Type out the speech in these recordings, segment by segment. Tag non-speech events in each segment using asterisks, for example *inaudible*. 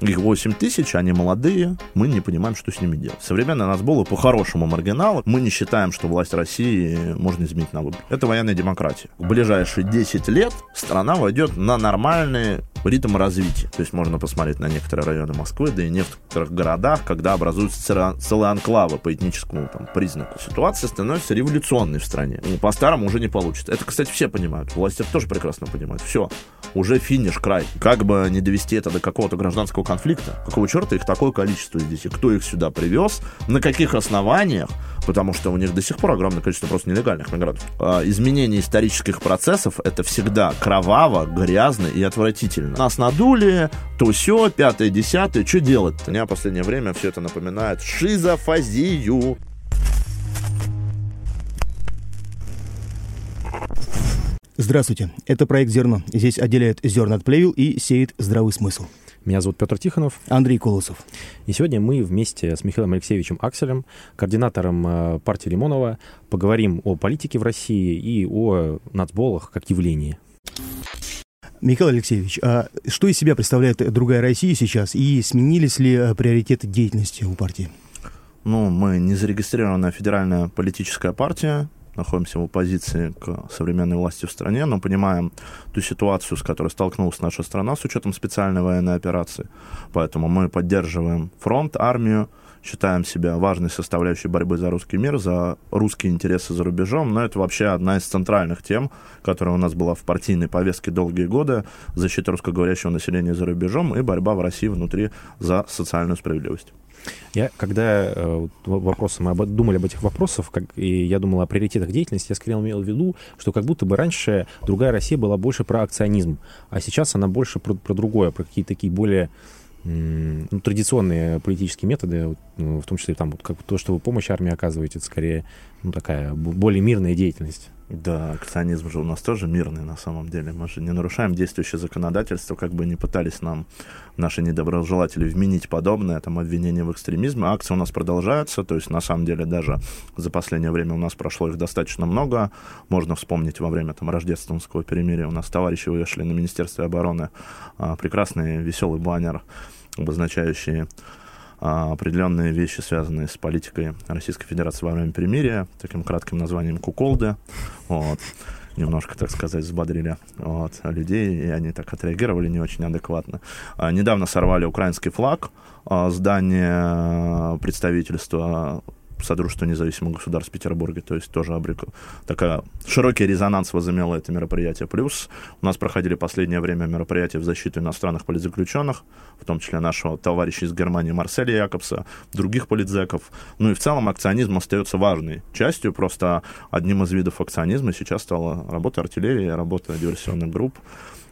Их 8 тысяч, они молодые, мы не понимаем, что с ними делать. Современная Нацбола по-хорошему маргинал. Мы не считаем, что власть России можно изменить на выборы. Это военная демократия. В ближайшие 10 лет страна войдет на нормальный ритм развития. То есть можно посмотреть на некоторые районы Москвы, да и некоторых городах, когда образуются целые анклавы по этническому там, признаку. Ситуация становится революционной в стране. Ну, по-старому уже не получится. Это, кстати, все понимают. Власти тоже прекрасно понимают. Все, уже финиш, край. Как бы не довести это до какого-то гражданского конфликта, какого черта их такое количество здесь, и кто их сюда привез, на каких основаниях, потому что у них до сих пор огромное количество просто нелегальных мигрантов. А, изменение исторических процессов — это всегда кроваво, грязно и отвратительно. Нас надули, то все, пятое, десятое, что делать-то? Мне в последнее время все это напоминает шизофазию. Здравствуйте, это проект «Зерно». Здесь отделяет зерна от плевел и сеет здравый смысл. Меня зовут Петр Тихонов. Андрей Колосов. И сегодня мы вместе с Михаилом Алексеевичем Акселем, координатором э, партии Лимонова, поговорим о политике в России и о нацболах как явлении. Михаил Алексеевич, а что из себя представляет другая Россия сейчас и сменились ли э, приоритеты деятельности у партии? Ну, мы не зарегистрированная федеральная политическая партия, находимся в оппозиции к современной власти в стране, но понимаем ту ситуацию, с которой столкнулась наша страна с учетом специальной военной операции. Поэтому мы поддерживаем фронт, армию, считаем себя важной составляющей борьбы за русский мир, за русские интересы за рубежом, но это вообще одна из центральных тем, которая у нас была в партийной повестке долгие годы, защита русскоговорящего населения за рубежом и борьба в России внутри за социальную справедливость. Я, когда э, вопросы, мы об, думали об этих вопросах, как, и я думал о приоритетах деятельности, я скорее имел в виду, что как будто бы раньше другая Россия была больше про акционизм, а сейчас она больше про, про другое, про какие-то такие более ну, традиционные политические методы, ну, в том числе там вот, как то, что вы помощь армии оказываете, это скорее ну, такая более мирная деятельность. Да, акционизм же у нас тоже мирный на самом деле. Мы же не нарушаем действующее законодательство, как бы не пытались нам наши недоброжелатели вменить подобное, там, обвинение в экстремизме. Акции у нас продолжаются, то есть на самом деле даже за последнее время у нас прошло их достаточно много. Можно вспомнить во время там рождественского перемирия у нас товарищи вышли на Министерстве обороны а, прекрасный веселый баннер, обозначающий определенные вещи, связанные с политикой Российской Федерации во время перемирия, таким кратким названием «Куколды». Вот немножко, так сказать, взбодрили вот, людей, и они так отреагировали не очень адекватно. А, недавно сорвали украинский флаг, а, здание представительства Содружества независимых государств в Петербурге, то есть тоже обрек... такая широкий резонанс возымело это мероприятие. Плюс у нас проходили последнее время мероприятия в защиту иностранных политзаключенных, в том числе нашего товарища из Германии Марселя Якобса, других политзеков. Ну и в целом акционизм остается важной частью, просто одним из видов акционизма сейчас стала работа артиллерии, работа диверсионных групп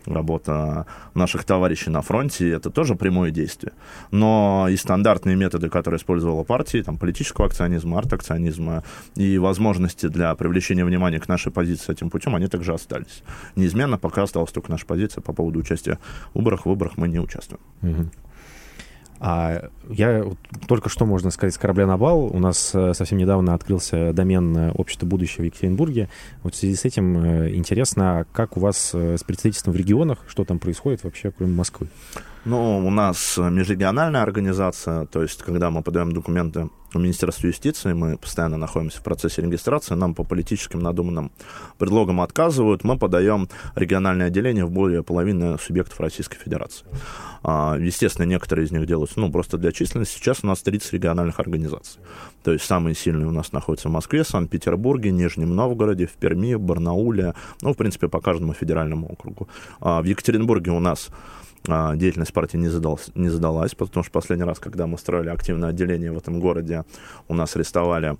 работа наших товарищей на фронте, это тоже прямое действие. Но и стандартные методы, которые использовала партия, там, политического акционизма, арт-акционизма и возможности для привлечения внимания к нашей позиции этим путем, они также остались. Неизменно пока осталась только наша позиция по поводу участия в выборах. В выборах мы не участвуем. Угу. А я только что, можно сказать, с корабля на бал. У нас э, совсем недавно открылся домен э, общества будущего в Екатеринбурге. Вот в связи с этим э, интересно, как у вас с представительством в регионах, что там происходит вообще, кроме Москвы? Ну, у нас межрегиональная организация, то есть, когда мы подаем документы в Министерство юстиции, мы постоянно находимся в процессе регистрации, нам по политическим надуманным предлогам отказывают, мы подаем региональное отделение в более половины субъектов Российской Федерации. А, естественно, некоторые из них делаются, ну, просто для численности. Сейчас у нас 30 региональных организаций. То есть самые сильные у нас находятся в Москве, Санкт-Петербурге, Нижнем Новгороде, в Перми, Барнауле, ну, в принципе, по каждому федеральному округу. А в Екатеринбурге у нас деятельность партии не, задалась, не задалась, потому что последний раз, когда мы строили активное отделение в этом городе, у нас арестовали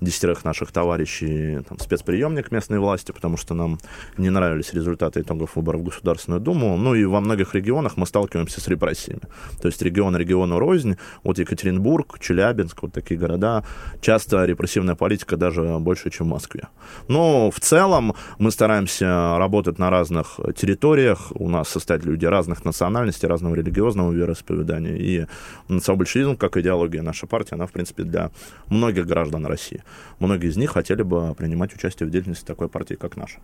десятерых наших товарищей там, спецприемник местной власти, потому что нам не нравились результаты итогов выборов в Государственную Думу. Ну и во многих регионах мы сталкиваемся с репрессиями. То есть регион региону рознь. Вот Екатеринбург, Челябинск, вот такие города. Часто репрессивная политика даже больше, чем в Москве. Но в целом мы стараемся работать на разных территориях. У нас состоят люди разных национальностей, разного религиозного вероисповедания. И национал-большевизм, как идеология наша партия, она, в принципе, для многих граждан России. Многие из них хотели бы принимать участие в деятельности такой партии, как наша.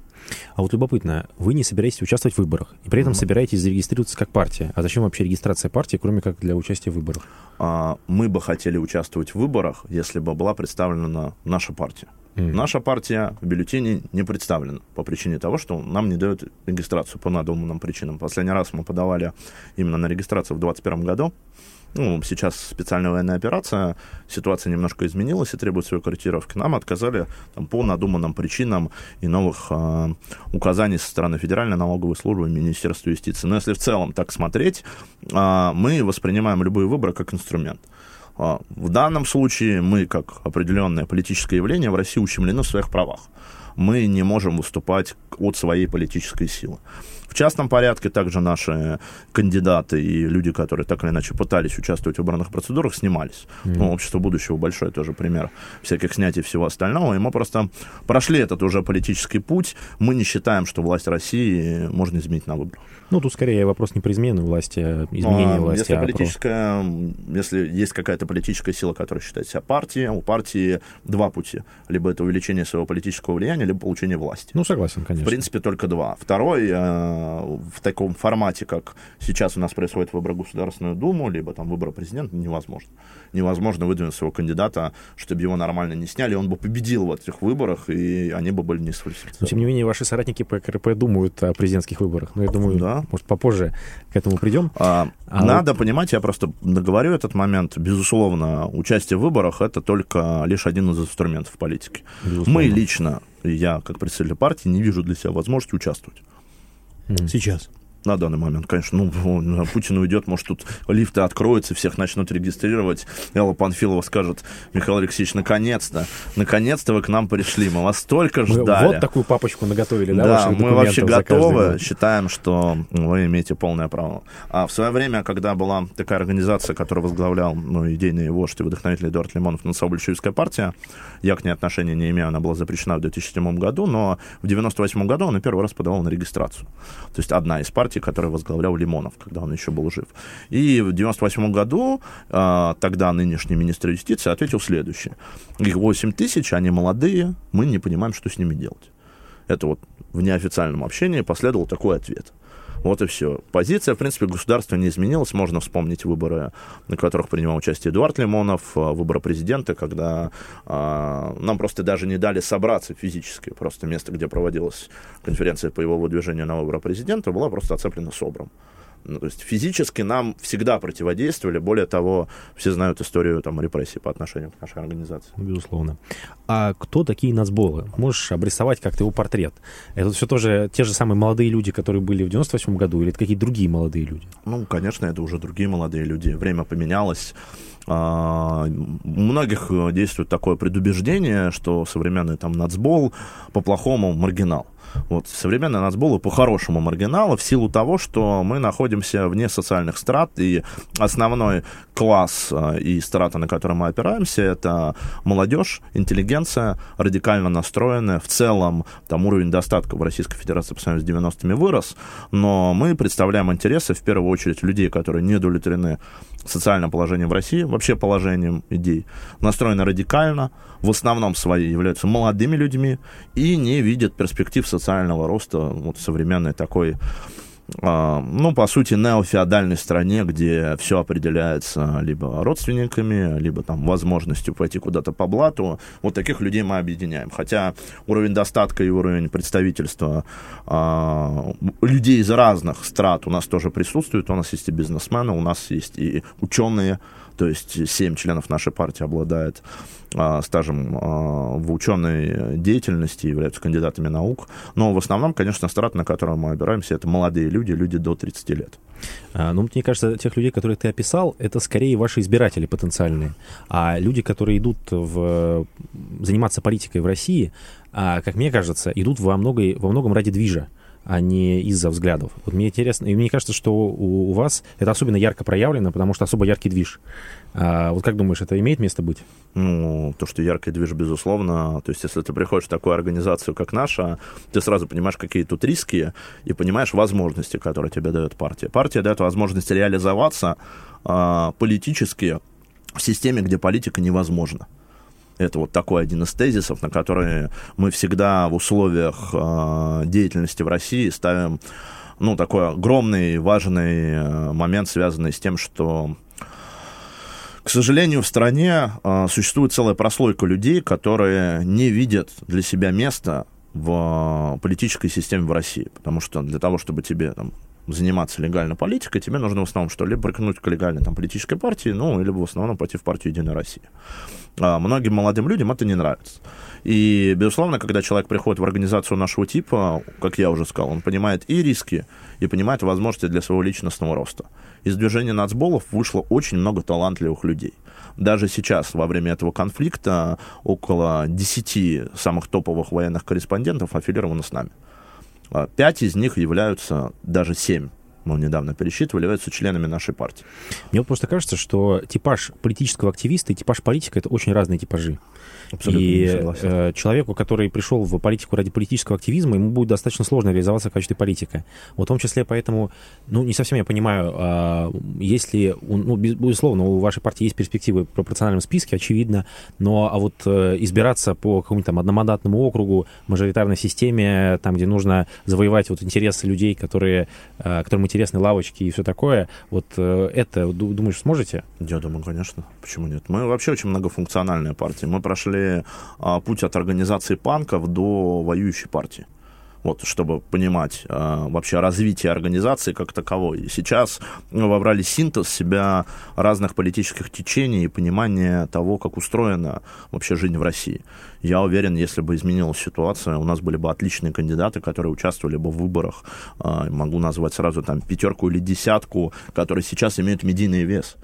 А вот любопытно, вы не собираетесь участвовать в выборах, и при этом mm-hmm. собираетесь зарегистрироваться как партия. А зачем вообще регистрация партии, кроме как для участия в выборах? А, мы бы хотели участвовать в выборах, если бы была представлена наша партия. Mm. Наша партия в бюллетене не представлена по причине того, что нам не дают регистрацию по надуманным причинам. Последний раз мы подавали именно на регистрацию в 2021 году. Ну, сейчас специальная военная операция, ситуация немножко изменилась и требует своей корректировки. Нам отказали там, по надуманным причинам и новых э, указаний со стороны Федеральной налоговой службы Министерства юстиции. Но если в целом так смотреть, э, мы воспринимаем любые выборы как инструмент. А, в данном случае мы, как определенное политическое явление, в России ущемлены в своих правах. Мы не можем выступать от своей политической силы. В частном порядке также наши кандидаты и люди, которые так или иначе пытались участвовать в выборных процедурах, снимались. Mm-hmm. Ну, общество будущего большой тоже пример всяких снятий всего остального. И мы просто прошли этот уже политический путь. Мы не считаем, что власть России можно изменить на выборах. Ну, тут скорее вопрос не про измену власти, а изменение а, власти. Если, а политическая, про... если есть какая-то политическая сила, которая считает себя партией, у партии два пути. Либо это увеличение своего политического влияния, либо получение власти. Ну, согласен, конечно. В принципе, только два. Второй э, в таком формате, как сейчас у нас происходит выбор в Государственную Думу, либо там выбор президента, невозможно. Невозможно выдвинуть своего кандидата, чтобы его нормально не сняли, он бы победил в этих выборах, и они бы были не сфальсифицированы. Тем не менее, ваши соратники по КРП думают о президентских выборах. Но я думаю, да. Может, попозже к этому придем. А, а надо вот... понимать, я просто договорю этот момент. Безусловно, участие в выборах это только лишь один из инструментов политики. Безусловно. Мы лично, я как представитель партии, не вижу для себя возможности участвовать. Сейчас на данный момент, конечно. Ну, Путин уйдет, может, тут лифты откроются, всех начнут регистрировать. Элла Панфилова скажет, Михаил Алексеевич, наконец-то, наконец-то вы к нам пришли, мы вас только ждали. Вот такую папочку наготовили, да, Да, мы вообще готовы, считаем, что вы имеете полное право. А в свое время, когда была такая организация, которую возглавлял ну, идейный вождь и вдохновитель Эдуард Лимонов, Национал-большевистская партия, я к ней отношения не имею, она была запрещена в 2007 году, но в 98 году она первый раз подавала на регистрацию. То есть одна из партий партии, которую возглавлял Лимонов, когда он еще был жив. И в 98 году э, тогда нынешний министр юстиции ответил следующее. Их 8 тысяч, они молодые, мы не понимаем, что с ними делать. Это вот в неофициальном общении последовал такой ответ. Вот и все. Позиция, в принципе, государства не изменилась. Можно вспомнить выборы, на которых принимал участие Эдуард Лимонов, а, выборы президента, когда а, нам просто даже не дали собраться физически. Просто место, где проводилась конференция по его выдвижению на выборы президента, было просто оцеплено СОБРом. Ну, то есть физически нам всегда противодействовали. Более того, все знают историю там, репрессий по отношению к нашей организации. Безусловно. А кто такие нацболы? Можешь обрисовать как-то его портрет? Это все тоже те же самые молодые люди, которые были в 98 году, или это какие-то другие молодые люди? Ну, конечно, это уже другие молодые люди. Время поменялось. А, у многих действует такое предубеждение, что современный там нацбол по-плохому маргинал. Вот, современный нацбол по-хорошему маргинала в силу того, что мы находимся вне социальных страт, и основной класс э, и страта, на который мы опираемся, это молодежь, интеллигенция, радикально настроенная. В целом, там уровень достатка в Российской Федерации по сравнению с 90-ми вырос, но мы представляем интересы, в первую очередь, людей, которые не удовлетворены социальным положением в России, вообще положением идей, настроены радикально, в основном свои являются молодыми людьми и не видят перспектив социального роста вот современной такой а, ну, по сути, неофеодальной стране, где все определяется либо родственниками, либо там возможностью пойти куда-то по блату. Вот таких людей мы объединяем. Хотя уровень достатка и уровень представительства а, людей из разных страт у нас тоже присутствует. У нас есть и бизнесмены, у нас есть и ученые, то есть семь членов нашей партии обладают а, стажем а, в ученой деятельности, являются кандидатами наук. Но в основном, конечно, страт, на котором мы опираемся, это молодые люди, люди до 30 лет. А, ну, мне кажется, тех людей, которых ты описал, это скорее ваши избиратели потенциальные. А люди, которые идут в... заниматься политикой в России, как мне кажется, идут во, много... во многом ради движа а не из-за взглядов. Вот мне интересно, и мне кажется, что у, у вас это особенно ярко проявлено, потому что особо яркий движ. А, вот как думаешь, это имеет место быть? Ну, то, что яркий движ, безусловно. То есть, если ты приходишь в такую организацию, как наша, ты сразу понимаешь, какие тут риски, и понимаешь возможности, которые тебе дает партия. Партия дает возможность реализоваться а, политически в системе, где политика невозможна. Это вот такой один из тезисов, на который мы всегда в условиях э, деятельности в России ставим ну, такой огромный, важный э, момент, связанный с тем, что к сожалению, в стране э, существует целая прослойка людей, которые не видят для себя места в политической системе в России. Потому что для того, чтобы тебе там, заниматься легально политикой, тебе нужно в основном что? Либо прикнуть к легальной там, политической партии, ну, либо в основном пойти в партию «Единая Россия». А многим молодым людям это не нравится. И, безусловно, когда человек приходит в организацию нашего типа, как я уже сказал, он понимает и риски, и понимает возможности для своего личностного роста. Из движения нацболов вышло очень много талантливых людей. Даже сейчас, во время этого конфликта, около 10 самых топовых военных корреспондентов аффилированы с нами. А пять из них являются, даже семь, мы недавно пересчитывали, являются членами нашей партии. Мне вот просто кажется, что типаж политического активиста и типаж политика — это очень разные типажи. Абсолютно и э, человеку, который пришел в политику ради политического активизма, ему будет достаточно сложно реализоваться в качестве политика. Вот в том числе поэтому, ну, не совсем я понимаю, э, если, ну, безусловно, у вашей партии есть перспективы в пропорциональном списке, очевидно, но а вот э, избираться по какому-то там одномандатному округу, мажоритарной системе, там, где нужно завоевать вот интересы людей, которые, э, которым интересны лавочки и все такое, вот э, это, думаешь, сможете? Я думаю, конечно. Почему нет? Мы вообще очень многофункциональная партия. Мы прошли а, путь от организации панков до воюющей партии. Вот, чтобы понимать э, вообще развитие организации как таковой. И сейчас мы вобрали синтез себя разных политических течений и понимание того, как устроена вообще жизнь в России. Я уверен, если бы изменилась ситуация, у нас были бы отличные кандидаты, которые участвовали бы в выборах. Э, могу назвать сразу там пятерку или десятку, которые сейчас имеют медийный вес.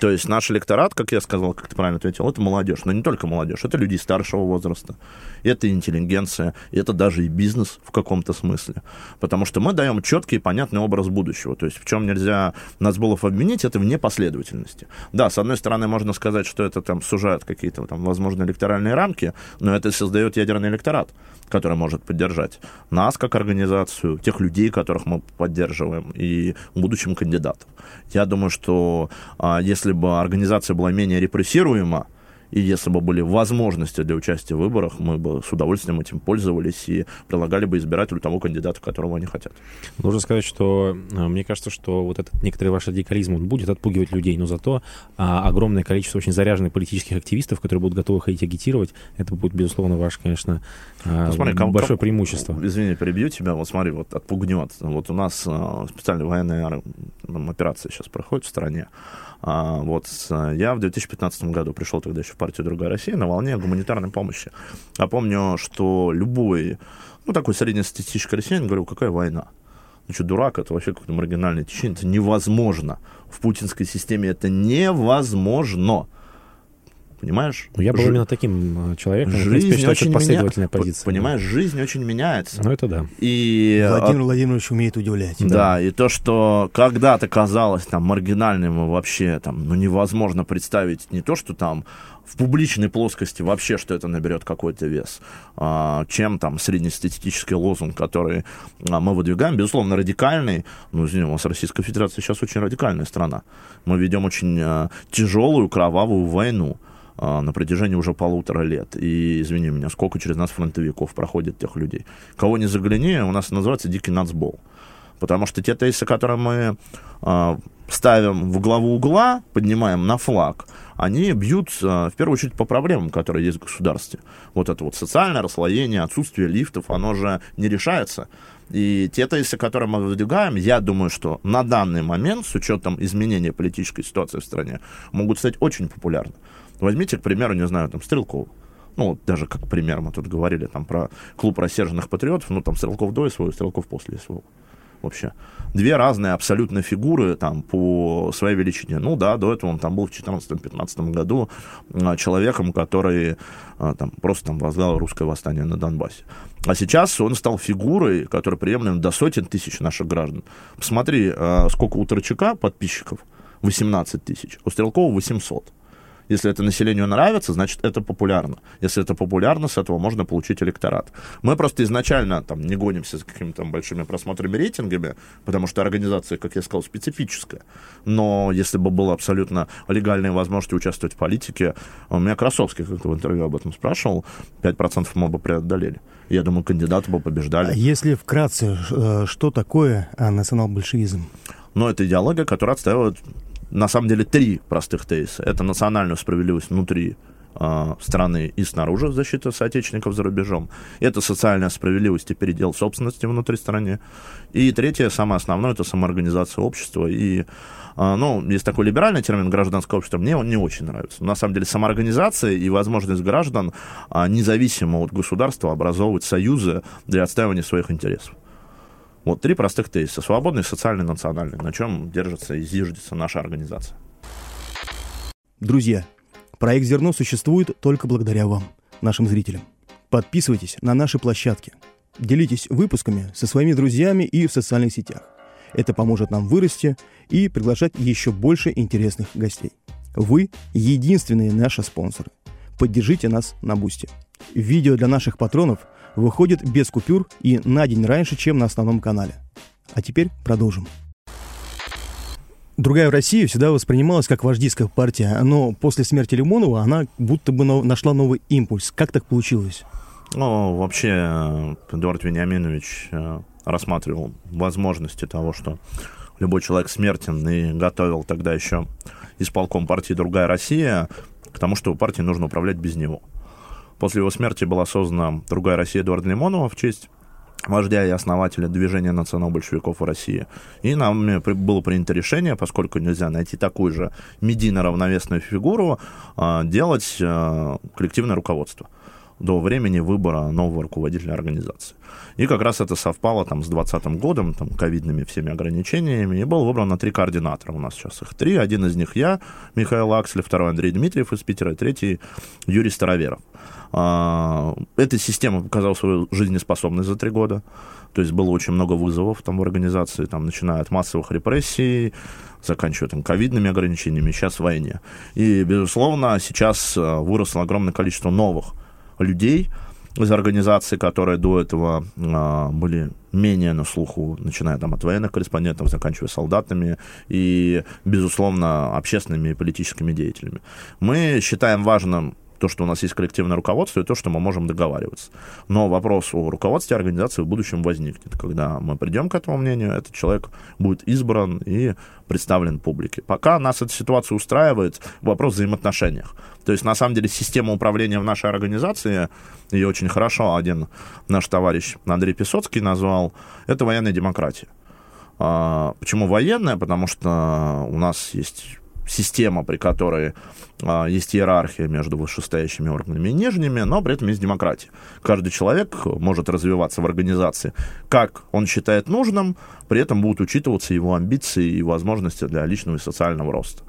То есть наш электорат, как я сказал, как ты правильно ответил, это молодежь. Но не только молодежь, это люди старшего возраста, это интеллигенция, это даже и бизнес в каком-то смысле. Потому что мы даем четкий и понятный образ будущего. То есть в чем нельзя Нацболов обвинить, это в непоследовательности. Да, с одной стороны, можно сказать, что это там сужает какие-то там, возможно, электоральные рамки, но это создает ядерный электорат, который может поддержать нас как организацию, тех людей, которых мы поддерживаем, и будущим кандидатов. Я думаю, что а, если бы организация была менее репрессируема, и если бы были возможности для участия в выборах, мы бы с удовольствием этим пользовались и предлагали бы избирателю того кандидата, которого они хотят. Нужно сказать, что э, мне кажется, что вот этот некоторый ваш радикализм он будет отпугивать людей, но зато а, огромное количество очень заряженных политических активистов, которые будут готовы ходить агитировать, это будет, безусловно, ваш, конечно, а, ну, смотри, большое ком... преимущество. Извини, перебью тебя. Вот смотри, вот отпугнет. Вот у нас а, специальная военная операция сейчас проходит в стране. А, вот я в 2015 году пришел тогда еще в партию «Другая Россия» на волне гуманитарной помощи. Я помню, что любой, ну, такой среднестатистический россиянин говорил, какая война? Ну что, дурак, это вообще какое-то маргинальное течение, это невозможно. В путинской системе это невозможно. Понимаешь? Ну, я был Ж... именно таким э, человеком. Жизнь принципе, очень последовательная меня... позиция. Понимаешь, да. жизнь очень меняется. Ну, это да. И... Владимир Владимирович умеет удивлять. Да, да, и то, что когда-то казалось там маргинальным вообще там, ну, невозможно представить не то, что там в публичной плоскости вообще, что это наберет какой-то вес, а, чем там среднестатистический лозунг, который а, мы выдвигаем, безусловно, радикальный. Ну, извини, у нас Российская Федерация сейчас очень радикальная страна. Мы ведем очень а, тяжелую, кровавую войну. А, на протяжении уже полутора лет. И, извини меня, сколько через нас фронтовиков проходит тех людей. Кого не загляни, у нас называется дикий нацбол. Потому что те тезисы, которые мы э, ставим в главу угла, поднимаем на флаг, они бьют э, в первую очередь по проблемам, которые есть в государстве. Вот это вот социальное расслоение, отсутствие лифтов, оно же не решается. И те тезисы, которые мы выдвигаем, я думаю, что на данный момент, с учетом изменения политической ситуации в стране, могут стать очень популярны. Возьмите, к примеру, не знаю, там, Стрелкова. Ну, даже как пример, мы тут говорили там про клуб рассерженных патриотов, ну, там, Стрелков до СВО, Стрелков после СВО. Вообще. Две разные абсолютно фигуры там по своей величине. Ну да, до этого он там был в 2014-2015 году а, человеком, который а, там просто там возглавил русское восстание на Донбассе. А сейчас он стал фигурой, которая приемлема до сотен тысяч наших граждан. Посмотри, а, сколько у Торчака подписчиков. 18 тысяч. У Стрелкова 800. Если это населению нравится, значит, это популярно. Если это популярно, с этого можно получить электорат. Мы просто изначально там не гонимся с какими-то большими просмотрами, рейтингами, потому что организация, как я сказал, специфическая. Но если бы было абсолютно легальные возможности участвовать в политике, у меня Красовский как-то в интервью об этом спрашивал, 5% мы бы преодолели. Я думаю, кандидаты бы побеждали. А если вкратце, э, что такое национал-большевизм? Ну, это идеология, которая отстаивает на самом деле три простых тезиса. Это национальную справедливость внутри э, страны и снаружи, защита соотечественников за рубежом. Это социальная справедливость и передел собственности внутри страны. И третье, самое основное, это самоорганизация общества. И, э, ну, есть такой либеральный термин гражданское общество, мне он не очень нравится. На самом деле самоорганизация и возможность граждан э, независимо от государства образовывать союзы для отстаивания своих интересов. Вот три простых тезиса. Свободный, социальный, национальный. На чем держится и зиждется наша организация. Друзья, проект «Зерно» существует только благодаря вам, нашим зрителям. Подписывайтесь на наши площадки. Делитесь выпусками со своими друзьями и в социальных сетях. Это поможет нам вырасти и приглашать еще больше интересных гостей. Вы – единственные наши спонсоры. Поддержите нас на Бусте. Видео для наших патронов – выходит без купюр и на день раньше, чем на основном канале. А теперь продолжим. Другая Россия всегда воспринималась как вождистская партия, но после смерти Лимонова она будто бы нашла новый импульс. Как так получилось? Ну, вообще, э, Эдуард Вениаминович э, рассматривал возможности того, что любой человек смертен, и готовил тогда еще исполком партии «Другая Россия» к тому, что партии нужно управлять без него. После его смерти была создана другая Россия Эдуарда Лимонова в честь вождя и основателя движения национал-большевиков в России. И нам было принято решение, поскольку нельзя найти такую же медийно-равновесную фигуру, а, делать а, коллективное руководство до времени выбора нового руководителя организации. И как раз это совпало там, с 2020 годом, там, ковидными всеми ограничениями, и было выбрано три координатора. У нас сейчас их три. Один из них я, Михаил Аксель, второй Андрей Дмитриев из Питера, и третий Юрий Староверов. А, эта система показала свою жизнеспособность за три года. То есть было очень много вызовов там в организации, там, начиная от массовых репрессий, заканчивая там ковидными ограничениями, сейчас войне. И, безусловно, сейчас а, выросло огромное количество новых людей из организаций, которые до этого а, были менее на слуху, начиная там от военных корреспондентов, заканчивая солдатами и, безусловно, общественными и политическими деятелями. Мы считаем важным то, что у нас есть коллективное руководство, и то, что мы можем договариваться. Но вопрос о руководстве организации в будущем возникнет. Когда мы придем к этому мнению, этот человек будет избран и представлен публике. Пока нас эта ситуация устраивает, вопрос в взаимоотношениях. То есть, на самом деле, система управления в нашей организации, ее очень хорошо один наш товарищ Андрей Песоцкий назвал, это военная демократия. А, почему военная? Потому что у нас есть система, при которой а, есть иерархия между вышестоящими органами и нижними, но при этом есть демократия. Каждый человек может развиваться в организации, как он считает нужным, при этом будут учитываться его амбиции и возможности для личного и социального роста.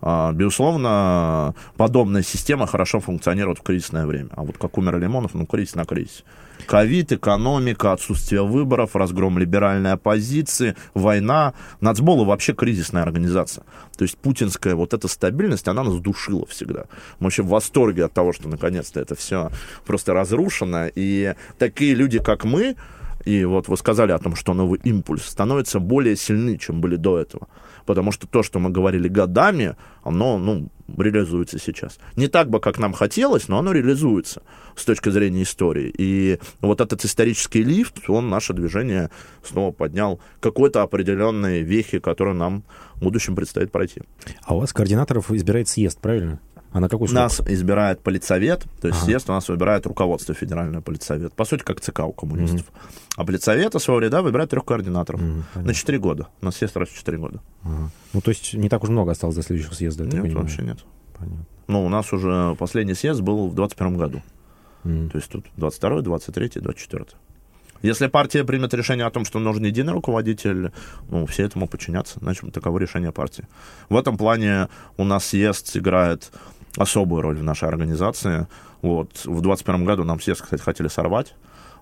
А, безусловно, подобная система хорошо функционирует в кризисное время. А вот как умер Лимонов, ну, кризис на кризис. Ковид, экономика, отсутствие выборов, разгром либеральной оппозиции, война. Нацбол вообще кризисная организация. То есть путинская вот эта стабильность, она нас душила всегда. Мы вообще в восторге от того, что наконец-то это все просто разрушено. И такие люди, как мы, и вот вы сказали о том, что новый импульс становится более сильны, чем были до этого потому что то, что мы говорили годами, оно, ну, реализуется сейчас. Не так бы, как нам хотелось, но оно реализуется с точки зрения истории. И вот этот исторический лифт, он наше движение снова поднял какой-то определенные вехи, которые нам в будущем предстоит пройти. А у вас координаторов избирает съезд, правильно? А на какой срок? Нас избирает политсовет, то есть ага. съезд у нас выбирает руководство федерального политсовет. По сути, как ЦК у коммунистов. Угу. А политсовета своего ряда выбирает трех координаторов угу, на четыре года. У нас съезд раз в четыре года. Ага. Ну, то есть не так уж много осталось до следующего съезда? Нет, понимаю. вообще нет. Понятно. Ну, у нас уже последний съезд был в 21 году. Mm. То есть тут 22, 23, 24. Если партия примет решение о том, что нужен единый руководитель, ну, все этому подчинятся, значит, таково решение партии. В этом плане у нас съезд играет особую роль в нашей организации. Вот. В 2021 году нам съезд, кстати, хотели сорвать.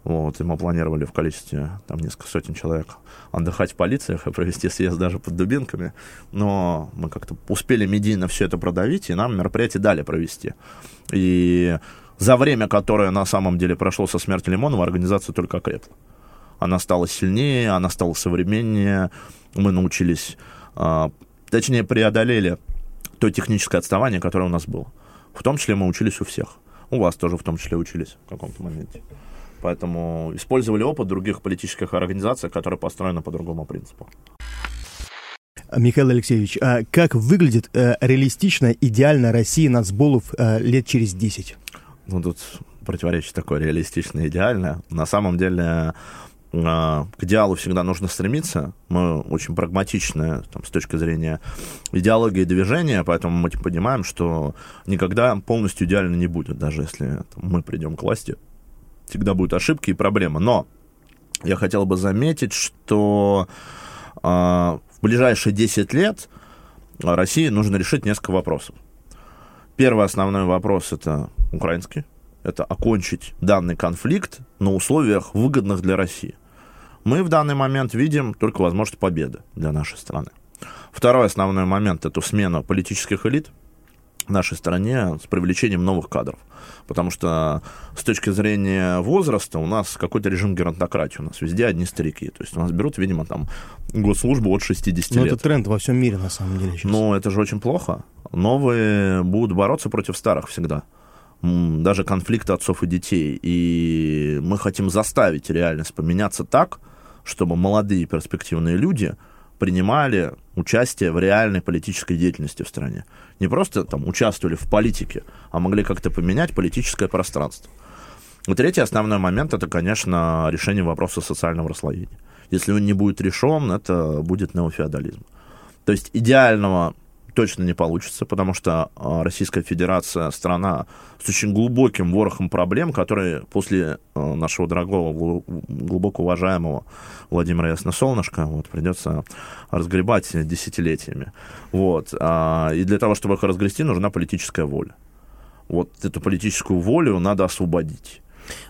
Вот, и мы планировали в количестве там несколько сотен человек отдыхать в полициях и провести съезд даже под дубинками. Но мы как-то успели медийно все это продавить, и нам мероприятие дали провести. И за время, которое на самом деле прошло со смерти Лимонова, организация только окрепла. Она стала сильнее, она стала современнее, мы научились, э, точнее, преодолели то техническое отставание, которое у нас было. В том числе мы учились у всех. У вас тоже в том числе учились в каком-то моменте. Поэтому использовали опыт других политических организаций, которые построены по другому принципу. Михаил Алексеевич, а как выглядит э, реалистично, идеально Россия нацболов э, лет через 10? Ну, тут противоречие такое реалистичное, идеальное. На самом деле к идеалу всегда нужно стремиться. Мы очень прагматичны там, с точки зрения идеологии движения, поэтому мы понимаем, что никогда полностью идеально не будет, даже если там, мы придем к власти всегда будут ошибки и проблемы. Но я хотел бы заметить, что э, в ближайшие 10 лет России нужно решить несколько вопросов. Первый основной вопрос это украинский. Это окончить данный конфликт на условиях, выгодных для России. Мы в данный момент видим только возможность победы для нашей страны. Второй основной момент – это смена политических элит в нашей стране с привлечением новых кадров – потому что с точки зрения возраста у нас какой-то режим геронтократии, у нас везде одни старики, то есть у нас берут, видимо, там госслужбу от 60 Но лет. это тренд во всем мире, на самом деле. Сейчас. Но это же очень плохо. Новые будут бороться против старых всегда даже конфликты отцов и детей. И мы хотим заставить реальность поменяться так, чтобы молодые перспективные люди принимали участие в реальной политической деятельности в стране. Не просто там участвовали в политике, а могли как-то поменять политическое пространство. И третий основной момент это, конечно, решение вопроса социального расслоения. Если он не будет решен, это будет неофеодализм. То есть идеального точно не получится, потому что а, Российская Федерация страна с очень глубоким ворохом проблем, которые после а, нашего дорогого, глубоко уважаемого Владимира Ясносолнышка вот, придется разгребать десятилетиями. Вот. А, и для того, чтобы их разгрести, нужна политическая воля. Вот эту политическую волю надо освободить.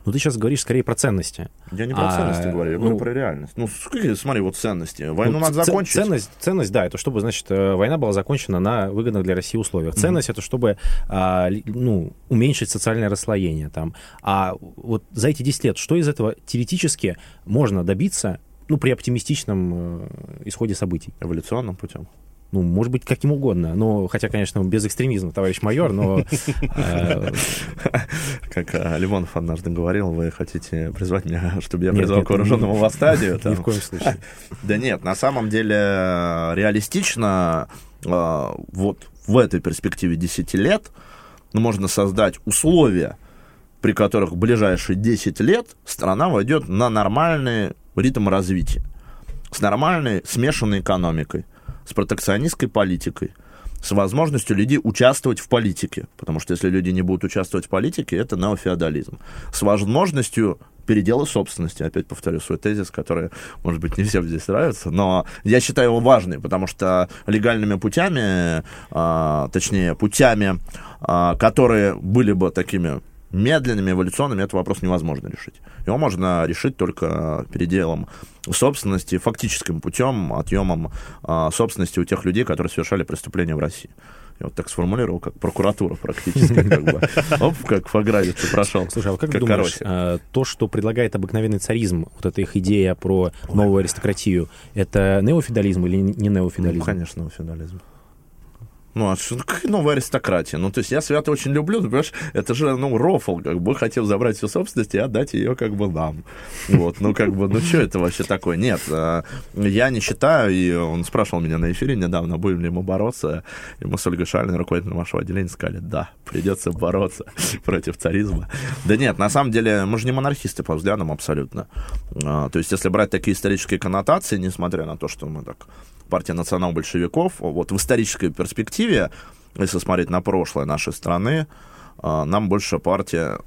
Ну, ты сейчас говоришь скорее про ценности. Я не про а, ценности говорю, я ну, говорю про реальность. Ну, смотри, вот ценности. Войну ну, надо закончить. Ценность, ценность, да, это чтобы, значит, э, война была закончена на выгодных для России условиях. Ценность mm-hmm. это чтобы, а, ну, уменьшить социальное расслоение там. А вот за эти 10 лет, что из этого теоретически можно добиться, ну, при оптимистичном э, исходе событий? Эволюционным путем ну, может быть, каким угодно. Ну, хотя, конечно, без экстремизма, товарищ майор, но... *laughs* Э, как э, Лимонов однажды говорил, вы хотите призвать меня, чтобы я призвал к вооруженному восстанию? *laughs* Ни в коем случае. Да нет, на самом деле реалистично вот в этой перспективе 10 лет ну, можно создать условия, при которых в ближайшие 10 лет страна войдет на нормальный ритм развития, с нормальной смешанной экономикой, с протекционистской политикой, с возможностью людей участвовать в политике, потому что если люди не будут участвовать в политике, это неофеодализм, с возможностью передела собственности, опять повторю свой тезис, который, может быть, не всем здесь нравится, но я считаю его важным, потому что легальными путями, а, точнее, путями, а, которые были бы такими медленными, эволюционными, этот вопрос невозможно решить. Его можно решить только переделом собственности, фактическим путем, отъемом э, собственности у тех людей, которые совершали преступления в России. Я вот так сформулировал, как прокуратура практически, как бы. *laughs* Оп, как ограде ты прошел. Слушай, а как ты думаешь, а, то, что предлагает обыкновенный царизм, вот эта их идея про новую аристократию, это неофеодализм или не? Ну, конечно, неофеодализм. Ну, а что, какая новая аристократия? Ну, то есть я свято очень люблю, ты понимаешь, это же, ну, рофл, как бы, хотел забрать всю собственность и отдать ее, как бы, нам. Вот, ну, как бы, ну, что это вообще такое? Нет, а, я не считаю, и он спрашивал меня на эфире недавно, будем ли мы бороться, и мы с Ольгой Шалиной, руководителем нашего отделения, сказали, да, придется бороться *laughs* против царизма. Да нет, на самом деле, мы же не монархисты по взглядам абсолютно. А, то есть, если брать такие исторические коннотации, несмотря на то, что мы так партия национал-большевиков, вот в исторической перспективе, если смотреть на прошлое нашей страны, а, нам больше партия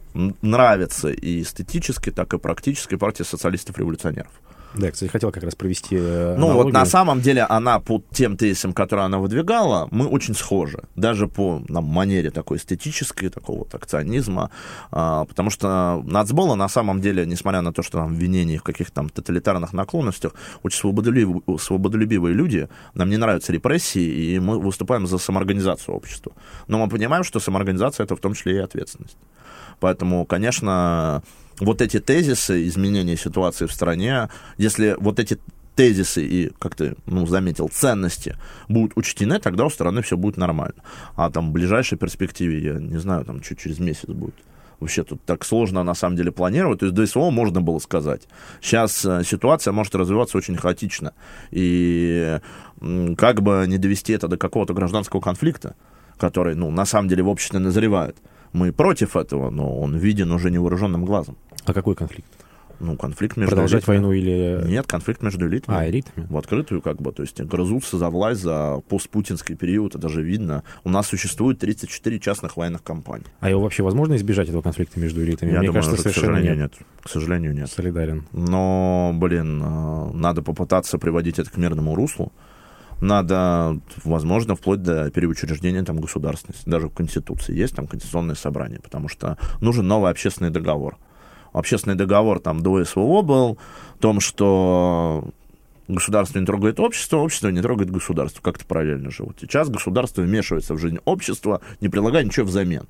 нравится и эстетически, так и практически партия социалистов-революционеров. Да, кстати, хотел как раз провести э, Ну аналогию. вот на самом деле она по тем тезисам, которые она выдвигала, мы очень схожи. Даже по нам, манере такой эстетической, такого вот акционизма. А, потому что нацбола на самом деле, несмотря на то, что там обвинения в каких-то там тоталитарных наклонностях, очень свободолюбивые, свободолюбивые люди, нам не нравятся репрессии, и мы выступаем за самоорганизацию общества. Но мы понимаем, что самоорганизация это в том числе и ответственность. Поэтому, конечно, вот эти тезисы изменения ситуации в стране, если вот эти тезисы и, как ты ну, заметил, ценности будут учтены, тогда у страны все будет нормально. А там в ближайшей перспективе, я не знаю, там чуть через месяц будет. Вообще тут так сложно на самом деле планировать. То есть до СВО можно было сказать. Сейчас э, ситуация может развиваться очень хаотично. И как бы не довести это до какого-то гражданского конфликта, который, ну, на самом деле в обществе назревает. Мы против этого, но он виден уже невооруженным глазом. А какой конфликт? Ну, конфликт между Продолжать элитами. войну или... Нет, конфликт между элитами. А, элитами? В открытую, как бы, то есть грызутся за власть, за постпутинский период, это же видно. У нас существует 34 частных военных компаний. А его вообще возможно избежать этого конфликта между элитами? Я Мне думаю, кажется, к совершенно сожалению, нет. нет. К сожалению, нет. Солидарен. Но, блин, э, надо попытаться приводить это к мирному руслу. Надо, возможно, вплоть до переучреждения там государственности. Даже в Конституции есть там конституционное собрание, потому что нужен новый общественный договор. Общественный договор там до СВО был в том, что государство не трогает общество, общество не трогает государство. Как-то параллельно живут. Сейчас государство вмешивается в жизнь общества, не предлагая ничего взамен.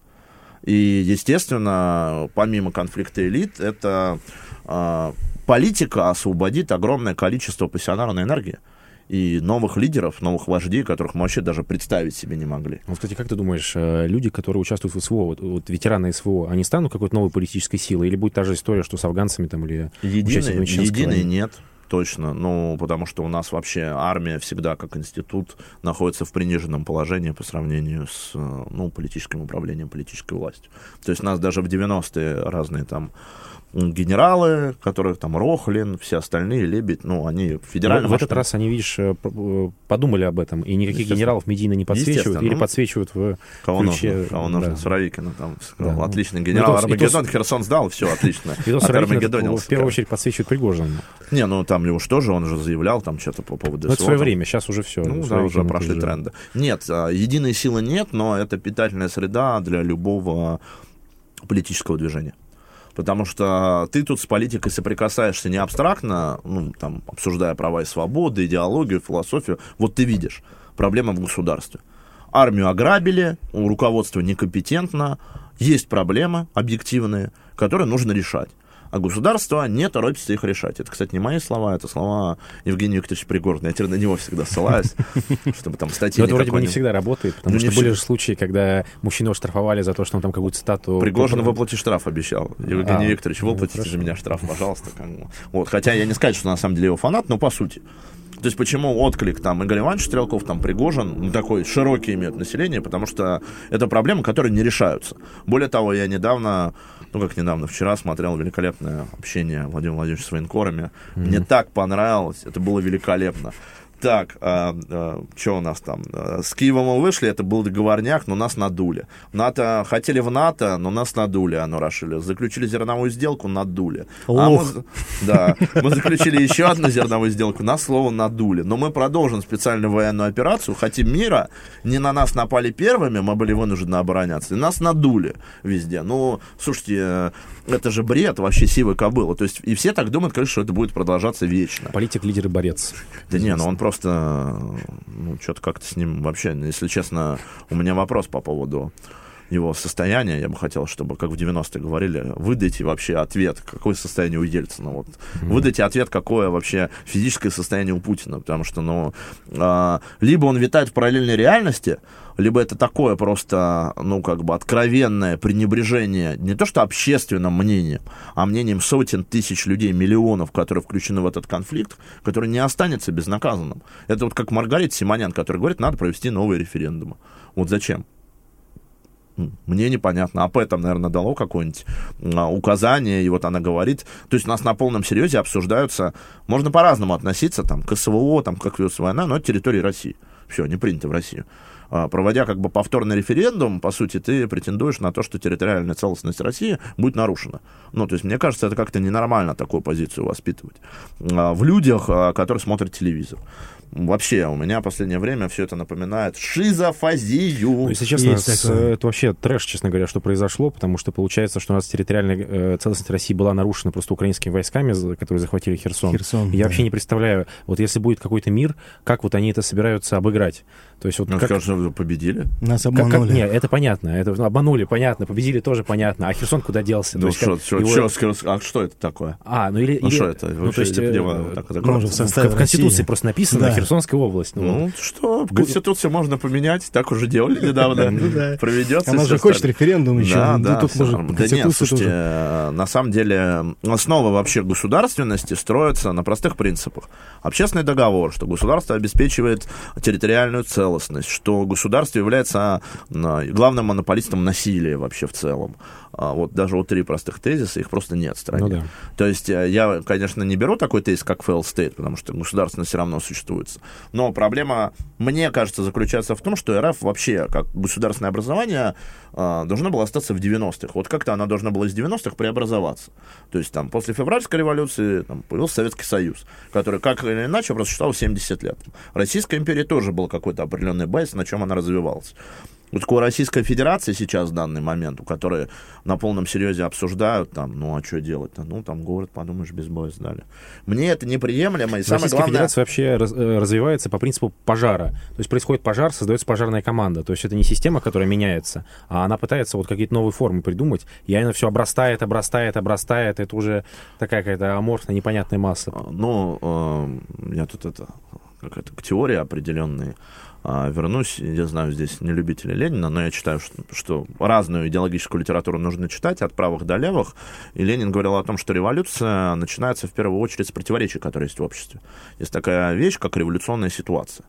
И, естественно, помимо конфликта элит, это э, политика освободит огромное количество пассионарной энергии и новых лидеров, новых вождей, которых мы вообще даже представить себе не могли. Вот, кстати, как ты думаешь, э, люди, которые участвуют в СВО, вот, вот ветераны СВО, они станут какой-то новой политической силой? Или будет та же история, что с афганцами там или единый войны? нет, точно. Ну, потому что у нас вообще армия всегда, как институт, находится в приниженном положении по сравнению с э, ну, политическим управлением, политической властью. То есть нас даже в 90-е разные там генералы, которых там Рохлин, все остальные, Лебедь, ну, они В, федерально... в этот раз они, видишь, э, э, подумали об этом, и никаких генералов медийно не подсвечивают, или Ну, подсвечивают в Кого ключе, нужно? Кого да. нужно? Суровикина там сказал. Да, ну, Отличный ну, генерал. и то и то Армагеддон, Херсон сдал, все, отлично. И то Суровикина в первую очередь подсвечивают Пригожин. Не, ну там уж тоже, он же заявлял там что-то по поводу Но это в СВО, свое время, сейчас уже все. Ну, да, уже прошли тренды. Нет, а, единой силы нет, но это питательная среда для любого политического движения. Потому что ты тут с политикой соприкасаешься не абстрактно, ну, там, обсуждая права и свободы, идеологию, философию. Вот ты видишь, проблема в государстве. Армию ограбили, у руководства некомпетентно, есть проблемы объективные, которые нужно решать. А государство не торопится их решать. Это, кстати, не мои слова, это слова Евгения Викторовича Пригорина. Я теперь на него всегда ссылаюсь, *laughs* чтобы там статьи это вроде бы не всегда работает, потому Ну, что были же случаи, когда мужчину штрафовали за то, что он там какую-то статую... Пригожин выплати штраф обещал. Евгений А, Викторович, ну, выплатите за меня штраф, пожалуйста. Вот. Хотя я не сказать, что на самом деле его фанат, но по сути. То есть почему отклик там Игорь Иванович Стрелков, там Пригожин, ну, такой широкий имеет население, потому что это проблемы, которые не решаются. Более того, я недавно, ну как недавно, вчера смотрел великолепное общение Владимира Владимировича с военкорами. Мне так понравилось, это было великолепно. Так, что у нас там? А, С Киевом мы вышли, это был договорняк, но нас надули. НАТО, хотели в НАТО, но нас надули, оно расшили. Заключили зерновую сделку, надули. А мы, Лох. да, мы заключили еще одну зерновую сделку, нас слово надули. Но мы продолжим специальную военную операцию, хотим мира, не на нас напали первыми, мы были вынуждены обороняться, и нас надули везде. Ну, слушайте, э, это же бред вообще сивой кобылы. То есть, и все так думают, конечно, что это будет продолжаться вечно. Политик, лидер и борец. Да не, ну он просто, ну, что-то как-то с ним вообще, если честно, у меня вопрос по поводу его состояния. Я бы хотел, чтобы, как в 90-е говорили, выдайте вообще ответ, какое состояние у Ельцина. Вот. Выдайте ответ, какое вообще физическое состояние у Путина. Потому что, ну, а, либо он витает в параллельной реальности, либо это такое просто, ну, как бы откровенное пренебрежение не то что общественным мнением, а мнением сотен тысяч людей, миллионов, которые включены в этот конфликт, который не останется безнаказанным. Это вот как Маргарита Симонян, которая говорит, надо провести новые референдумы. Вот зачем? Мне непонятно. АП там, наверное, дало какое-нибудь а, указание, и вот она говорит. То есть у нас на полном серьезе обсуждаются... Можно по-разному относиться там, к СВО, там, как ведется война, но это территория России. Все, не принято в Россию. А, проводя как бы повторный референдум, по сути, ты претендуешь на то, что территориальная целостность России будет нарушена. Ну, то есть, мне кажется, это как-то ненормально такую позицию воспитывать а, в людях, а, которые смотрят телевизор. Вообще, у меня в последнее время все это напоминает шизофазию. Ну, если честно, с, это вообще трэш, честно говоря, что произошло, потому что получается, что у нас территориальная э, целостность России была нарушена просто украинскими войсками, которые захватили Херсон. Херсон Я да. вообще не представляю, вот если будет какой-то мир, как вот они это собираются обыграть. То есть вот ну, как... что победили. Нас обманули. Как, как... Нет, это понятно. Это ну, обманули, понятно. Победили тоже понятно. А Херсон куда делся? Ну, что, как... что, его... что, а что это такое? А, ну или... Ну, или... что это? Ну, то есть, где, э, так, это в, в, в Конституции просто написано да. Херсонская область. Ну, ну что, Конституцию можно поменять, так уже делали *laughs* недавно. Ну Проведется. Она же хочет референдум еще. Да, да. Да нет, слушайте, на самом деле основа вообще государственности строится на простых принципах. Общественный договор, что государство обеспечивает территориальную целостность, что государство является а, главным монополистом насилия вообще в целом. А, вот даже вот три простых тезиса, их просто нет в стране. Ну, да. То есть э, я, конечно, не беру такой тезис, как fail state, потому что государственность все равно существует. Но проблема, мне кажется, заключается в том, что РФ вообще, как государственное образование, а, должно было остаться в 90-х. Вот как-то она должна была из 90-х преобразоваться. То есть там после февральской революции там, появился Советский Союз, который как или иначе просто существовал 70 лет. Российская империя тоже был какой-то определенный базис, на чем она развивалась. Вот такой Российская Федерация сейчас в данный момент, у которой на полном серьезе обсуждают, там, ну а что делать-то? Ну, там город, подумаешь, без боя сдали. Мне это неприемлемо. И самое Российская главное... Федерация вообще раз, э, развивается по принципу пожара. То есть происходит пожар, создается пожарная команда. То есть это не система, которая меняется, а она пытается вот какие-то новые формы придумать, и она все обрастает, обрастает, обрастает. Это уже такая какая-то аморфная, непонятная масса. А, ну, э, я тут это какая-то к теории определенной вернусь. Я знаю, здесь не любители Ленина, но я читаю, что, что разную идеологическую литературу нужно читать, от правых до левых. И Ленин говорил о том, что революция начинается в первую очередь с противоречий, которые есть в обществе. Есть такая вещь, как революционная ситуация.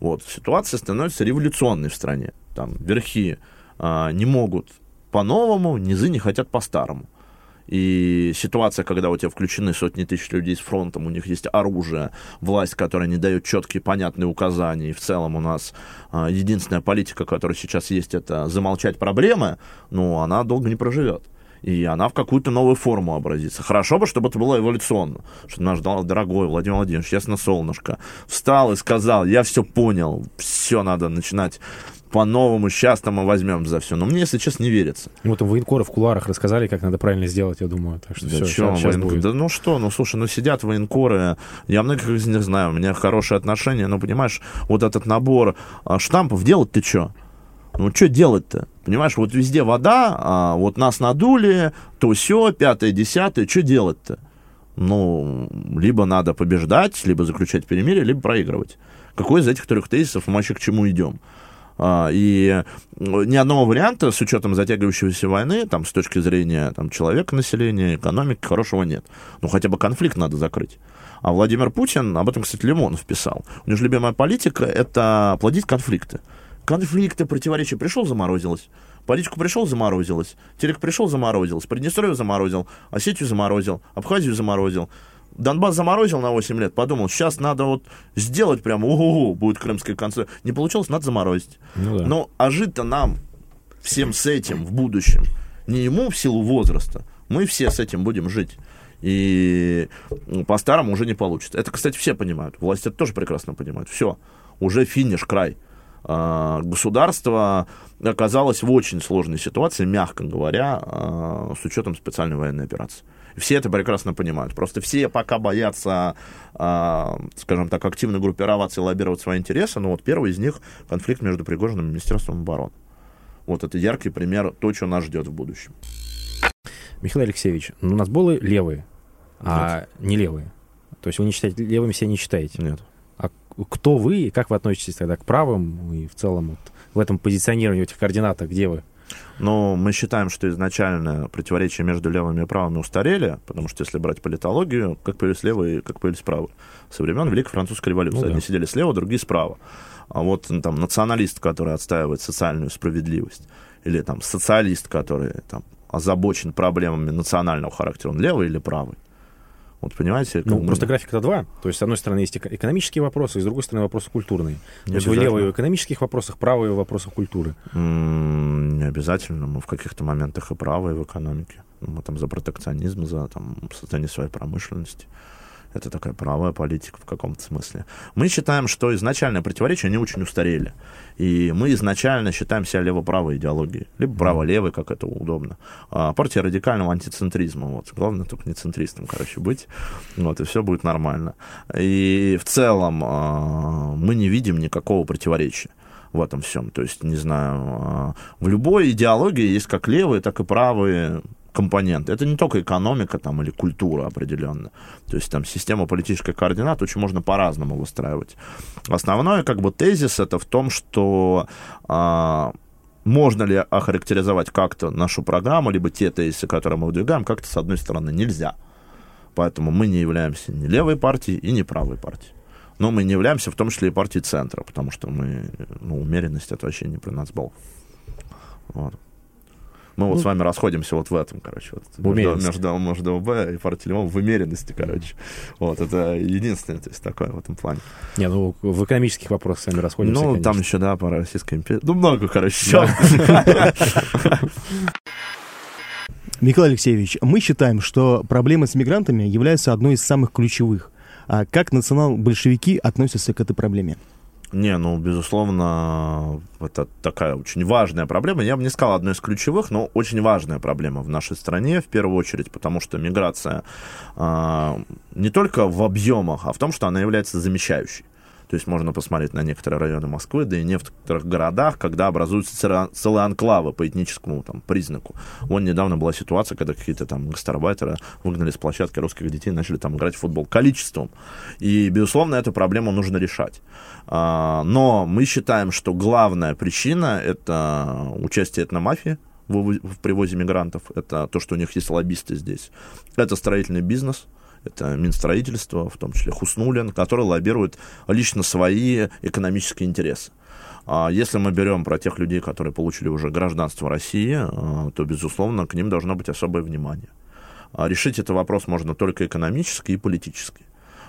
Вот, ситуация становится революционной в стране. Там верхи а, не могут по-новому, низы не хотят по-старому. И ситуация, когда у тебя включены сотни тысяч людей с фронтом, у них есть оружие, власть, которая не дает четкие, понятные указания, и в целом у нас а, единственная политика, которая сейчас есть, это замолчать проблемы, ну, она долго не проживет и она в какую-то новую форму образится. Хорошо бы, чтобы это было эволюционно. Что наш дорогой Владимир Владимирович, ясно солнышко, встал и сказал, я все понял, все надо начинать по-новому, сейчас там мы возьмем за все. Но мне, если честно, не верится. Ну, вот военкоры в куларах рассказали, как надо правильно сделать, я думаю. Так что да все, сейчас, сейчас воен... Да ну что, ну слушай, ну сидят военкоры, я многих из них знаю, у меня хорошие отношения, но понимаешь, вот этот набор а, штампов делать ты что? Ну, что делать-то? Понимаешь, вот везде вода, а вот нас надули, то все, пятое, десятое, что делать-то? Ну, либо надо побеждать, либо заключать перемирие, либо проигрывать. Какой из этих трех тезисов мы вообще к чему идем? А, и ни одного варианта с учетом затягивающейся войны, там, с точки зрения там, человека, населения, экономики, хорошего нет. Ну, хотя бы конфликт надо закрыть. А Владимир Путин, об этом, кстати, Лимонов писал. У него же любимая политика — это плодить конфликты. Конфликты, противоречия. Пришел, заморозилось. Политику пришел, заморозилось. Терек пришел, заморозилось. Приднестровье заморозил. Осетию заморозил. Абхазию заморозил. Донбасс заморозил на 8 лет, подумал, сейчас надо вот сделать прямо, угу, будет крымская концерт. Не получилось, надо заморозить. Ну, да. Но а жить-то нам всем с этим в будущем, не ему в силу возраста, мы все с этим будем жить. И по-старому уже не получится. Это, кстати, все понимают. Власти это тоже прекрасно понимают. Все, уже финиш, край. А, государство оказалось в очень сложной ситуации, мягко говоря, а, с учетом специальной военной операции. Все это прекрасно понимают. Просто все пока боятся, э, скажем так, активно группироваться и лоббировать свои интересы. Но вот первый из них конфликт между Пригожиным и Министерством обороны. Вот это яркий пример то, что нас ждет в будущем. Михаил Алексеевич, ну, у нас были левые, а Нет. не левые. То есть вы не считаете, левыми себя не считаете? Нет. А кто вы и как вы относитесь тогда к правым и в целом вот в этом позиционировании, в этих координатах, где вы? Но мы считаем, что изначально противоречия между левыми и правыми устарели, потому что если брать политологию, как появились левые, как появились правые. Со времен Великой Французской революции. Ну, да. Одни сидели слева, другие справа. А вот там националист, который отстаивает социальную справедливость, или там социалист, который там озабочен проблемами национального характера, он левый или правый? Вот понимаете? Ну, как просто бы- график это два. То есть, с одной стороны, есть эко- экономические вопросы, и с другой стороны, вопросы культурные. Не То есть вы левые в экономических вопросах, правые в вопросах культуры. Не обязательно. Мы в каких-то моментах и правы в экономике. Мы там за протекционизм, за там, создание своей промышленности. Это такая правая политика в каком-то смысле. Мы считаем, что изначальные противоречия, они очень устарели. И мы изначально считаем себя лево-правой идеологией. Либо право-левой, как это удобно. А, партия радикального антицентризма. Вот. Главное только не центристом, короче, быть. Вот, и все будет нормально. И в целом а, мы не видим никакого противоречия в этом всем. То есть, не знаю, а, в любой идеологии есть как левые, так и правые компоненты. Это не только экономика там, или культура определенно. То есть там система политической координат очень можно по-разному выстраивать. Основной как бы тезис это в том, что а, можно ли охарактеризовать как-то нашу программу, либо те тезисы, которые мы выдвигаем, как-то с одной стороны нельзя. Поэтому мы не являемся ни левой партией и ни правой партией. Но мы не являемся в том числе и партией центра, потому что мы, ну, умеренность это вообще не про нацбол. Вот. Мы вот Ну, с вами расходимся вот в этом, короче. Вот, умеренности. между, между МВ и партией Левом в умеренности, короче. Вот, это единственное, то есть, такое в этом плане. Не, ну, в экономических вопросах с вами расходимся, ну, конечно. там еще, да, по Российской империи. Ну, много, короче. *laughs* Михаил Алексеевич, мы считаем, что проблема с мигрантами является одной из самых ключевых. А как национал-большевики относятся к этой проблеме? Не, ну, безусловно, это такая очень важная проблема. Я бы не сказал одной из ключевых, но очень важная проблема в нашей стране, в первую очередь, потому что миграция а, не только в объемах, а в том, что она является замещающей. То есть можно посмотреть на некоторые районы Москвы, да и в некоторых городах, когда образуются целые анклавы по этническому там, признаку. Вон недавно была ситуация, когда какие-то там гастарбайтеры выгнали с площадки русских детей и начали там играть в футбол количеством. И, безусловно, эту проблему нужно решать. А, Но мы считаем, что главная причина — это участие этномафии в в привозе мигрантов. Это то, что у них есть лоббисты здесь. Это строительный бизнес, это Минстроительство, в том числе Хуснулин, который лоббирует лично свои экономические интересы. А Если мы берем про тех людей, которые получили уже гражданство России, а, то, безусловно, к ним должно быть особое внимание. А Решить этот вопрос можно только экономически и политически.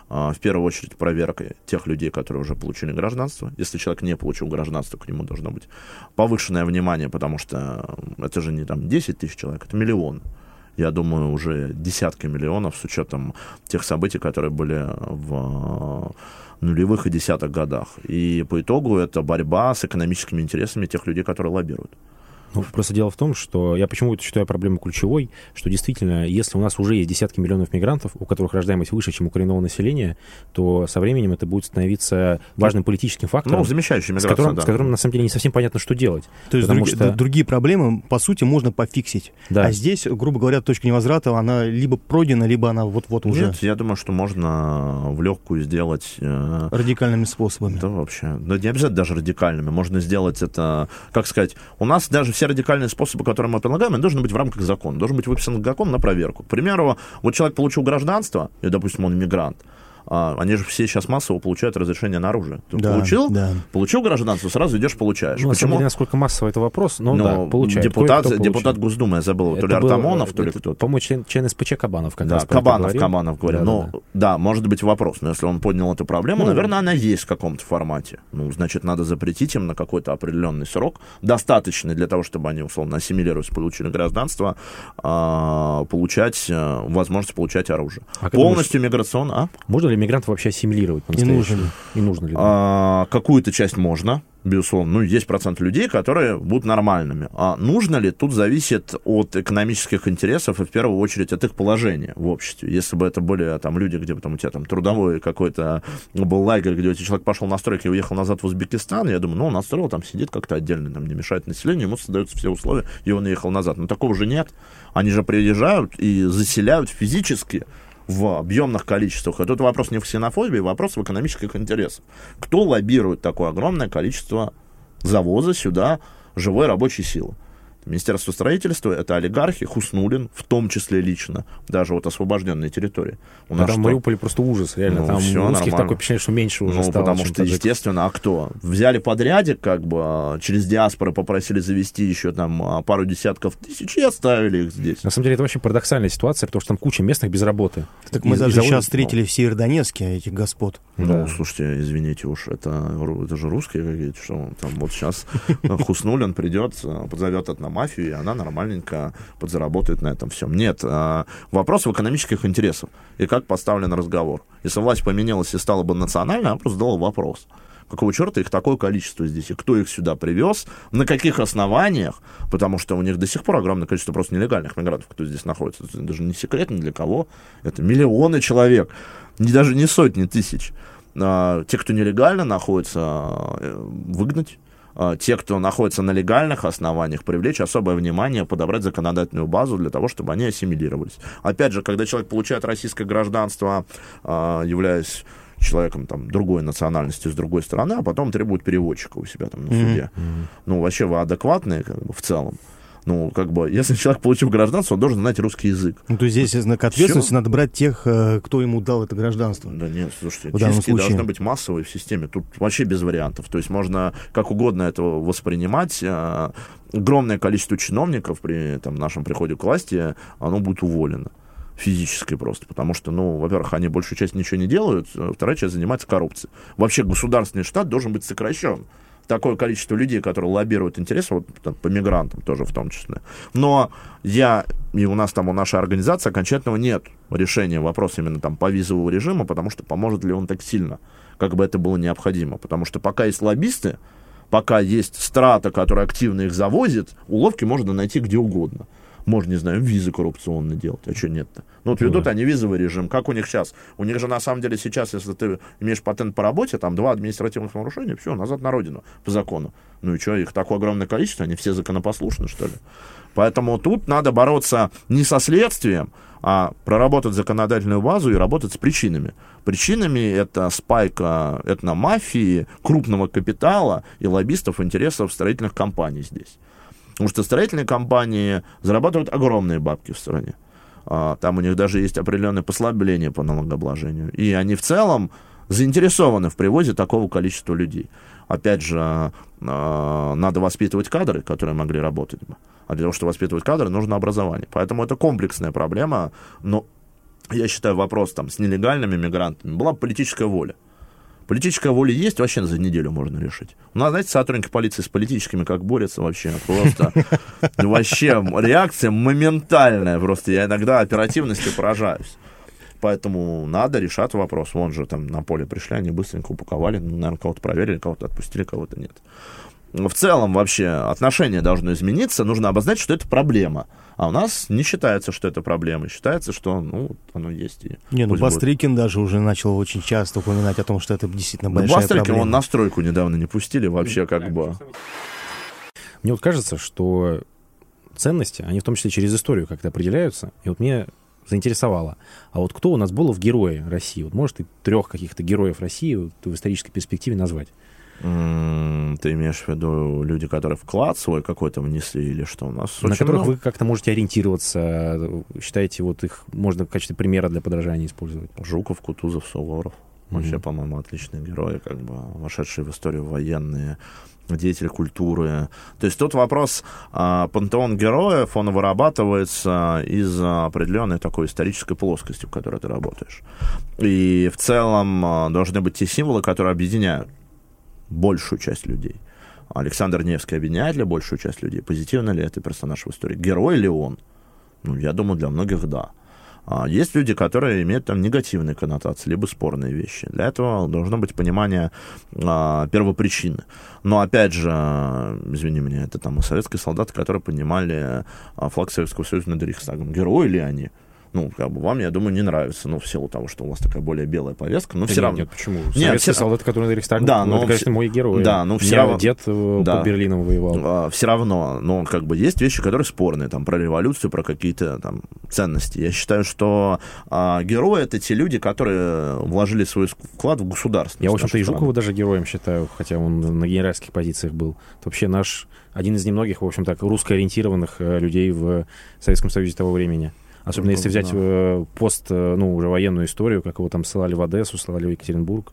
А, В первую очередь проверка тех людей, которые уже получили гражданство. Если человек не получил гражданство, к нему должно быть повышенное внимание, потому что это же не там 10 тысяч человек, это миллион. Я думаю, уже десятки миллионов с учетом тех событий, которые были в нулевых и десятых годах. И по итогу это борьба с экономическими интересами тех людей, которые лоббируют. Ну, просто дело в том, что я почему-то считаю проблему ключевой, что действительно, если у нас уже есть десятки миллионов мигрантов, у которых рождаемость выше, чем у коренного населения, то со временем это будет становиться важным политическим фактором, Ну, замещающая с, которым, да. с которым на самом деле не совсем понятно, что делать. То есть Потому други- что- другие проблемы, по сути, можно пофиксить. Да. А здесь, грубо говоря, точка невозврата, она либо пройдена, либо она вот-вот уже Нет, я думаю, что можно в легкую сделать э, радикальными способами. Да, вообще. Да не обязательно даже радикальными. Можно сделать это, как сказать, у нас даже все радикальные способы, которые мы предлагаем, они должны быть в рамках закона. Должен быть выписан закон на проверку. К примеру, вот человек получил гражданство, и, допустим, он иммигрант, а, они же все сейчас массово получают разрешение на оружие. Ты Да, получил? да. Получил гражданство, сразу идешь, получаешь. Ну, на самом Почему? деле, насколько массово это вопрос, но Ну, да, получает. депутат, получает. депутат Госдумы, я забыл, то Это ли был, Артамонов, то ли это, кто-то. По-моему, член, член СПЧ Кабанов как Да, раз Кабанов, говорил. Кабанов говорил. Да, ну, да, да. да, может быть вопрос, но если он поднял эту проблему, Ну, наверное, она есть в каком-то формате. Ну, значит, надо запретить им на какой-то определенный срок, достаточный для того, чтобы они, условно, ассимилировались, получили гражданство, а, получать, э, возможность получать оружие. А как думаешь, Полностью миграционно, а? Можно ли мигрантов вообще ассимилировать Не нужно ли? И нужно ли? А, какую-то часть можно, безусловно. Ну, есть процент людей, которые будут нормальными. А нужно ли, тут зависит от экономических интересов и, в первую очередь, от их положения в обществе. Если бы это были там люди, где там у тебя там трудовой какой-то был лагерь, где у тебя человек пошел на стройки и уехал назад в Узбекистан, я думаю, ну, он настроил, там сидит как-то отдельно, там не мешает населению, ему создаются все условия, и он уехал назад. Но такого же нет. Они же приезжают и заселяют физически в объемных количествах. И тут вопрос не в ксенофобии, вопрос в экономических интересах. Кто лоббирует такое огромное количество завоза сюда живой рабочей силы? Министерство строительства — это олигархи, Хуснулин, в том числе лично, даже вот освобожденные территории. У нас а там что? в Мариуполе просто ужас, реально. Ну, там все русских нормально. такое впечатление, что меньше уже ну, стало. потому что, таджиков. естественно, а кто? Взяли подрядик, как бы, а, через диаспоры попросили завести еще там а, пару десятков тысяч и оставили их здесь. На самом деле это очень парадоксальная ситуация, потому что там куча местных без работы. Так мы и, даже и сейчас встретили в Северодонецке этих господ. Ну, да. слушайте, извините уж, это, это же русские какие-то, что там вот сейчас *laughs* Хуснулин придет, позовет это на мафию, и она нормальненько подзаработает на этом всем. Нет, вопрос в экономических интересах и как поставлен разговор. Если власть поменялась и стала бы национальной, она просто задала вопрос какого черта их такое количество здесь, и кто их сюда привез, на каких основаниях, потому что у них до сих пор огромное количество просто нелегальных мигрантов, кто здесь находится. Это даже не секретно для кого. Это миллионы человек, не, даже не сотни тысяч. А, те, кто нелегально находится, э, выгнать а, те, кто находится на легальных основаниях, привлечь особое внимание, подобрать законодательную базу для того, чтобы они ассимилировались. Опять же, когда человек получает российское гражданство, а, являясь человеком там другой национальности с другой стороны, а потом требует переводчика у себя там на суде. Mm-hmm. Ну, вообще вы адекватные как бы, в целом. Ну, как бы, если человек получил гражданство, он должен знать русский язык. Ну, то есть здесь знак ответственности Все? надо брать тех, э, кто ему дал это гражданство. Да нет, слушайте, в чистки случае. должны быть массовые в системе. Тут вообще без вариантов. То есть можно как угодно это воспринимать. Э, огромное количество чиновников при там, нашем приходе к власти, оно будет уволено физической просто, потому что, ну, во-первых, они большую часть ничего не делают, а вторая часть занимается коррупцией. Вообще государственный штат должен быть сокращен. Такое количество людей, которые лоббируют интересы, вот там, по мигрантам тоже в том числе. Но я, и у нас там, у нашей организации окончательного нет решения вопроса именно там по визовому режиму, потому что поможет ли он так сильно, как бы это было необходимо. Потому что пока есть лоббисты, пока есть страта, которая активно их завозит, уловки можно найти где угодно можно, не знаю, визы коррупционные делать, а что нет-то? Ну, вот ведут они визовый режим, как у них сейчас? У них же, на самом деле, сейчас, если ты имеешь патент по работе, там два административных нарушения, все, назад на родину, по закону. Ну и что, их такое огромное количество, они все законопослушны, что ли? Поэтому тут надо бороться не со следствием, а проработать законодательную базу и работать с причинами. Причинами это спайка этномафии, крупного капитала и лоббистов интересов строительных компаний здесь. Потому что строительные компании зарабатывают огромные бабки в стране. А, там у них даже есть определенное послабление по налогообложению. И они в целом заинтересованы в привозе такого количества людей. Опять же, а, надо воспитывать кадры, которые могли работать бы. А для того, чтобы воспитывать кадры, нужно образование. Поэтому это комплексная проблема. Но я считаю, вопрос там с нелегальными мигрантами была политическая воля. Политическая воля есть, вообще за неделю можно решить. У нас, знаете, сотрудники полиции с политическими как борются вообще. Просто вообще реакция моментальная. Просто я иногда оперативностью поражаюсь. Поэтому надо решать вопрос. Вон же там на поле пришли, они быстренько упаковали, ну, наверное, кого-то проверили, кого-то отпустили, кого-то нет в целом вообще отношение должно измениться, нужно обозначить, что это проблема. А у нас не считается, что это проблема. Считается, что ну, оно есть. И не, ну Бастрыкин будет. даже уже начал очень часто упоминать о том, что это действительно большая ну, Бастрыкин, проблема. он на стройку недавно не пустили вообще как бы. Мне вот кажется, что ценности, они в том числе через историю как-то определяются. И вот мне заинтересовало. А вот кто у нас был в герое России? Вот может, и трех каких-то героев России вот, в исторической перспективе назвать? Ты имеешь в виду люди, которые вклад свой какой-то внесли или что у нас? На которых много... вы как-то можете ориентироваться, считаете, вот их можно в качестве примера для подражания использовать? Жуков, Кутузов, Суворов. Вообще, mm-hmm. по-моему, отличные герои, как бы вошедшие в историю военные, деятели культуры. То есть тут вопрос, а, пантеон героев, он вырабатывается из определенной такой исторической плоскости, в которой ты работаешь. И в целом а, должны быть те символы, которые объединяют большую часть людей. Александр Невский объединяет ли большую часть людей? Позитивно ли это персонаж в истории? Герой ли он? Ну, я думаю, для многих да. А есть люди, которые имеют там негативные коннотации, либо спорные вещи. Для этого должно быть понимание а, первопричины. Но опять же, извини меня, это там советские солдаты, которые поднимали а, флаг Советского Союза над Рейхстагом. Герои ли они? Ну, как бы вам, я думаю, не нравится, ну, в силу того, что у вас такая более белая повестка, но Да все нет, равно. Нет, почему? Нет, Советские все- солдаты, которые на Рейхстаг, Да, ну, но это, конечно, мой герой. да, но все равно- дед э, Да. под Берлином воевал. все равно, ну, как бы есть вещи, которые спорные, там, про революцию, про какие-то там ценности. Я считаю, что а, герои это те люди, которые вложили свой вклад в государство. Я, в общем-то, и Жукова даже героем считаю, хотя он на генеральских позициях был. Это вообще наш, один из немногих, в общем-то, русско-ориентированных э, людей в Советском Союзе того времени. Особенно если взять э, пост, э, ну, уже военную историю, как его там ссылали в Одессу, ссылали в Екатеринбург.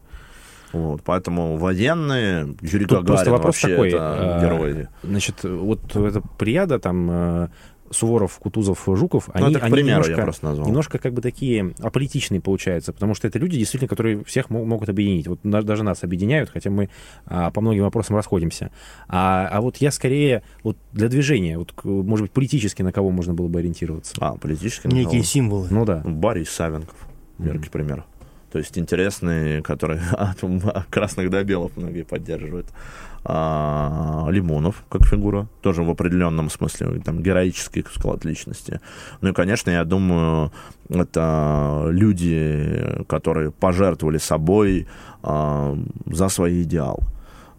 Вот, поэтому военные, Юрий Тут просто Гагарин вопрос вообще такой, это а, герои. Значит, вот эта приада, там, э, Суворов, Кутузов, Жуков, Ну, они, это к они примеру немножко, я просто назвал. немножко как бы такие аполитичные получаются, потому что это люди, действительно, которые всех мо- могут объединить. Вот даже нас объединяют, хотя мы а, по многим вопросам расходимся. А, а вот я скорее вот для движения, вот, может быть, политически на кого можно было бы ориентироваться. А, политически Некие назвал. символы. Ну да. Борис Савенков, яркий пример. То есть интересные, которые *laughs* от красных до белых многие поддерживают. А, Лимонов как фигура, тоже в определенном смысле, там, героический склад личности. Ну и, конечно, я думаю, это люди, которые пожертвовали собой а, за свои идеалы.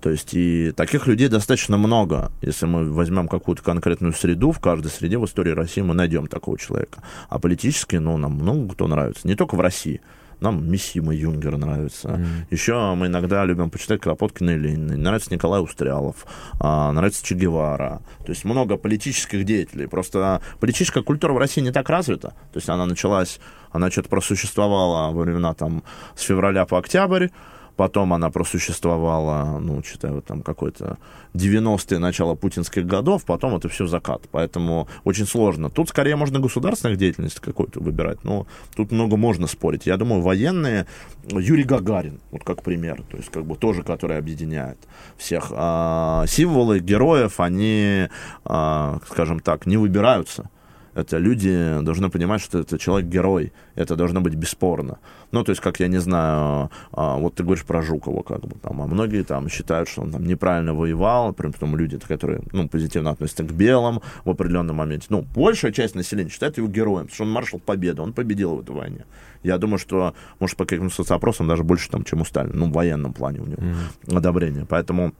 То есть и таких людей достаточно много. Если мы возьмем какую-то конкретную среду, в каждой среде в истории России мы найдем такого человека. А политически, ну, нам много кто нравится. Не только в России. Нам Миссима Юнгер нравится. Мгм. Еще мы иногда любим почитать Кропоткина и Ленина. Нравится Николай Устрялов, а, нравится Че Гевара. То есть много политических деятелей. Просто политическая культура в России не так развита. То есть она началась, она что-то просуществовала во времена там с февраля по октябрь, Потом она просуществовала, ну, считаю, там какой-то 90-е, начало путинских годов, потом это все закат. Поэтому очень сложно. Тут скорее можно государственных деятельность какую-то выбирать, но тут много можно спорить. Я думаю, военные, Юрий Гагарин, вот как пример, то есть как бы тоже, который объединяет всех. А, символы героев, они, а, скажем так, не выбираются. Это люди должны понимать, что это человек-герой. Это должно быть бесспорно. Ну, то есть, как я не знаю, а, вот ты говоришь про Жукова, как бы там, а многие там считают, что он там неправильно воевал, при том люди, которые, ну, позитивно относятся к белым в определенном моменте. Ну, большая часть населения считает его героем, потому что он маршал Победы, он победил в этой войне. Я думаю, что, может, по каким-то соцопросам даже больше, там, чем у Сталина, ну, в военном плане у него Мгм. одобрение. Поэтому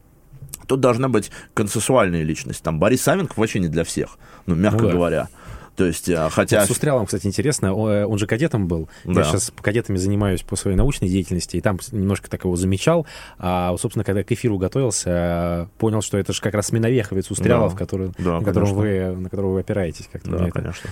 тут должна быть консенсуальная личность. Там Борис Савенков вообще не для всех, ну, мягко Ну да. говоря. То есть, а, хотя... Вот с Устряловым, кстати, интересно, э, он же кадетом был. Да. Я сейчас кадетами занимаюсь по своей научной деятельности, и там немножко так его замечал. А, собственно, когда к эфиру готовился, э, понял, что это же как раз Миновеховец Устрялов, Да. который, Да, на, котором конечно. вы, на которого вы опираетесь. Как-то Да, мне это- конечно.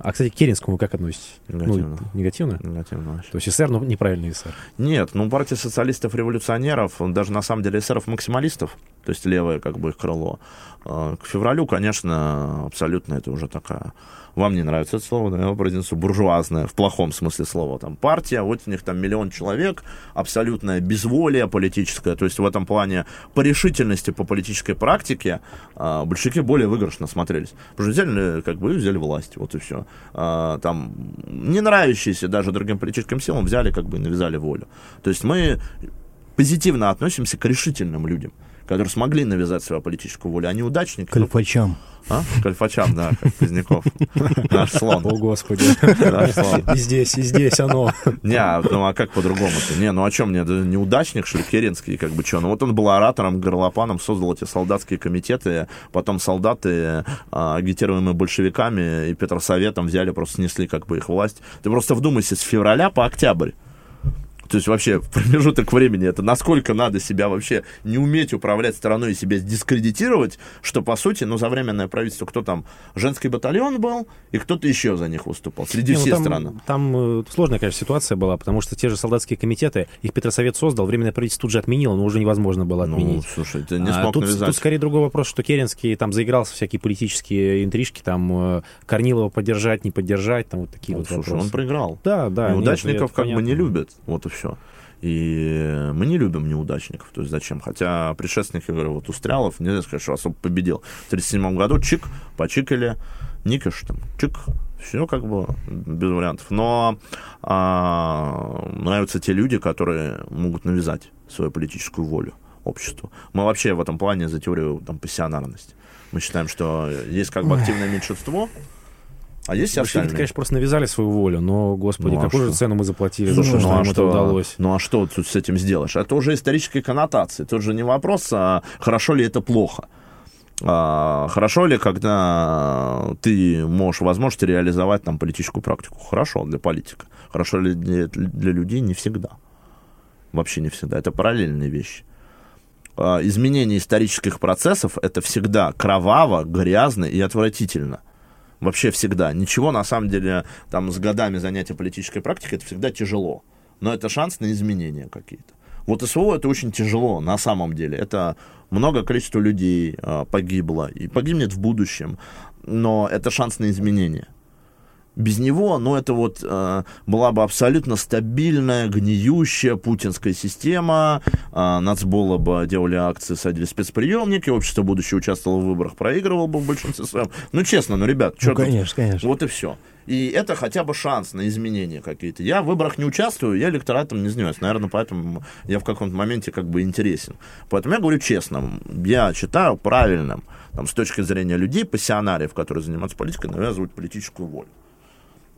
А, кстати, к Керенскому как относитесь? Негативно. Ну, негативно? Негативно вообще. То есть СССР, но неправильный СССР. Нет, ну партия социалистов-революционеров, даже на самом деле эсеров-максималистов, то есть левое как бы их крыло, к февралю, конечно, абсолютно это уже такая... Вам не нравится это слово, но я его буржуазная, в плохом смысле слова. Там партия, вот у них там миллион человек, абсолютное безволие политическое, то есть в этом плане по решительности, по политической практике э, большевики более выигрышно смотрелись. Потому что взяли, как бы, взяли власть, вот и все. Там не нравящиеся даже другим политическим силам взяли, как бы, навязали волю. То есть мы позитивно относимся к решительным людям, которые смогли навязать свою политическую волю, а неудачники... ну, Кальфачам. а? Кальфачам, да, как Поздняков. *laughs* Наш слон. О, Господи. *laughs* Наш слон. И здесь, и здесь оно. Не, а, ну а как по-другому-то? Не, ну о чем мне? Да неудачник, что ли, Керенский, как бы что? Ну вот он был оратором, горлопаном, создал эти солдатские комитеты, потом солдаты, а, агитируемые большевиками и Петросоветом, взяли, просто снесли как бы их власть. Ты просто вдумайся, с февраля по октябрь. То есть вообще промежуток времени, это насколько надо себя вообще не уметь управлять страной и себя дискредитировать, что по сути, ну, за временное правительство кто там, женский батальон был, и кто-то еще за них выступал, среди Не, ну, всей там, страны. Там э, сложная, конечно, ситуация была, потому что те же солдатские комитеты, их Петросовет создал, временное правительство тут же отменило, но уже невозможно было Ну, отменить. слушай, ты не А смог тут, навязать. тут скорее другой вопрос, что Керенский там заигрался всякие политические интрижки, там э, Корнилова поддержать, не поддержать, там вот такие Ну, вот слушай, вопросы. он проиграл. Да, да. нет, Неудачников это как бы не понятно. любят, вот и все. И мы не любим неудачников, то есть зачем? Хотя предшественник, я говорю, вот Устрялов, нельзя сказать, что особо победил. В 1937 году чик, почикали, Никиш там, чик, все как бы без вариантов. Но а, нравятся те люди, которые могут навязать свою политическую волю обществу. Мы вообще в этом плане за теорию там, пассионарности. Мы считаем, что есть как бы активное меньшинство, А есть все остальные. конечно, просто навязали свою волю, но, господи, Ну, а какую же что? цену мы заплатили, Слушай, за то, ну, что а нам это что, удалось. ну а что тут с этим сделаешь? Это уже исторические коннотации. Тут же не вопрос, а хорошо ли это плохо. А, хорошо ли, когда ты можешь возможность реализовать там политическую практику? Хорошо для политика. Хорошо ли для, для людей? Не всегда. Вообще не всегда. Это параллельные вещи. А, изменение исторических процессов это всегда кроваво, грязно и отвратительно. Вообще всегда. Ничего, на самом деле, там с годами занятия политической практикой, это всегда тяжело. Но это шанс на изменения какие-то. Вот СВО это очень тяжело, на самом деле. Это много количества людей а, погибло и погибнет в будущем. Но это шанс на изменения. Без него, ну, это вот э, была бы абсолютно стабильная, гниющая путинская система. Э, нацбола бы делали акции, садили спецприемники, общество будущее участвовало в выборах, проигрывало бы в большинстве своем. Ну, честно, ну, ребят, что Ну, конечно, конечно. Вот и все. И это хотя бы шанс на изменения какие-то. Я в выборах не участвую, я электоратом не занимаюсь. Наверное, поэтому я в каком-то моменте как бы интересен. Поэтому я говорю честно, я считаю правильным, там, с точки зрения людей, пассионариев, которые занимаются политикой, навязывать политическую волю.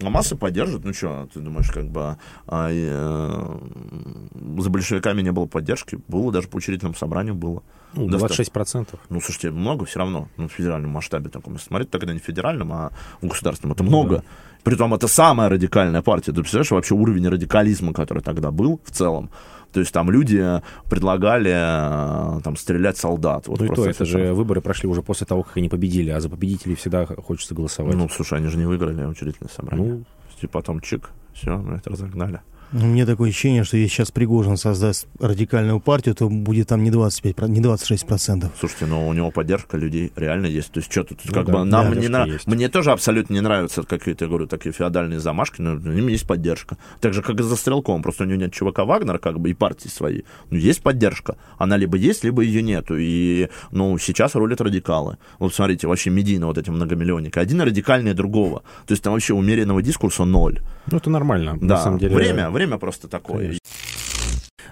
А массы поддержат, ну что, ты думаешь, как бы а, э, за большевиками не было поддержки, было даже по учредительному собранию было. Ну, Доста- 26%. ну, слушайте, много все равно, ну, в федеральном масштабе таком. Если смотреть, тогда не в федеральном, а в государственном. Это много. Притом это самая радикальная партия. Ты представляешь вообще уровень радикализма, который тогда был в целом? То есть там люди предлагали э, там стрелять солдат. Вот ну и то, это же выборы прошли уже после того, как они победили, а за победителей всегда хочется голосовать. Ну, слушай, они же не выиграли учредительное собрание. Ну, И потом чик, все, мы это разогнали. Ну, Мне такое ощущение, что если сейчас Пригожин создаст радикальную партию, то будет там не 25, про- не 26 процентов. Слушайте, но у него поддержка людей реально есть. То есть что тут, Ну как да, бы нам поддержка не на... есть. мне тоже абсолютно не нравятся какие-то, я говорю, такие феодальные замашки, но у них есть поддержка. Так же, как и за Стрелковым. Просто у него нет ЧВК Вагнера, как бы, и партии своей. Но есть поддержка. Она либо есть, либо ее нету. И, ну, сейчас рулят радикалы. Вот смотрите, вообще медийно вот эти многомиллионники. Один радикальнее другого. То есть там вообще умеренного дискурса ноль. ну, это нормально. Да, На самом деле, время, время просто такое. Конечно.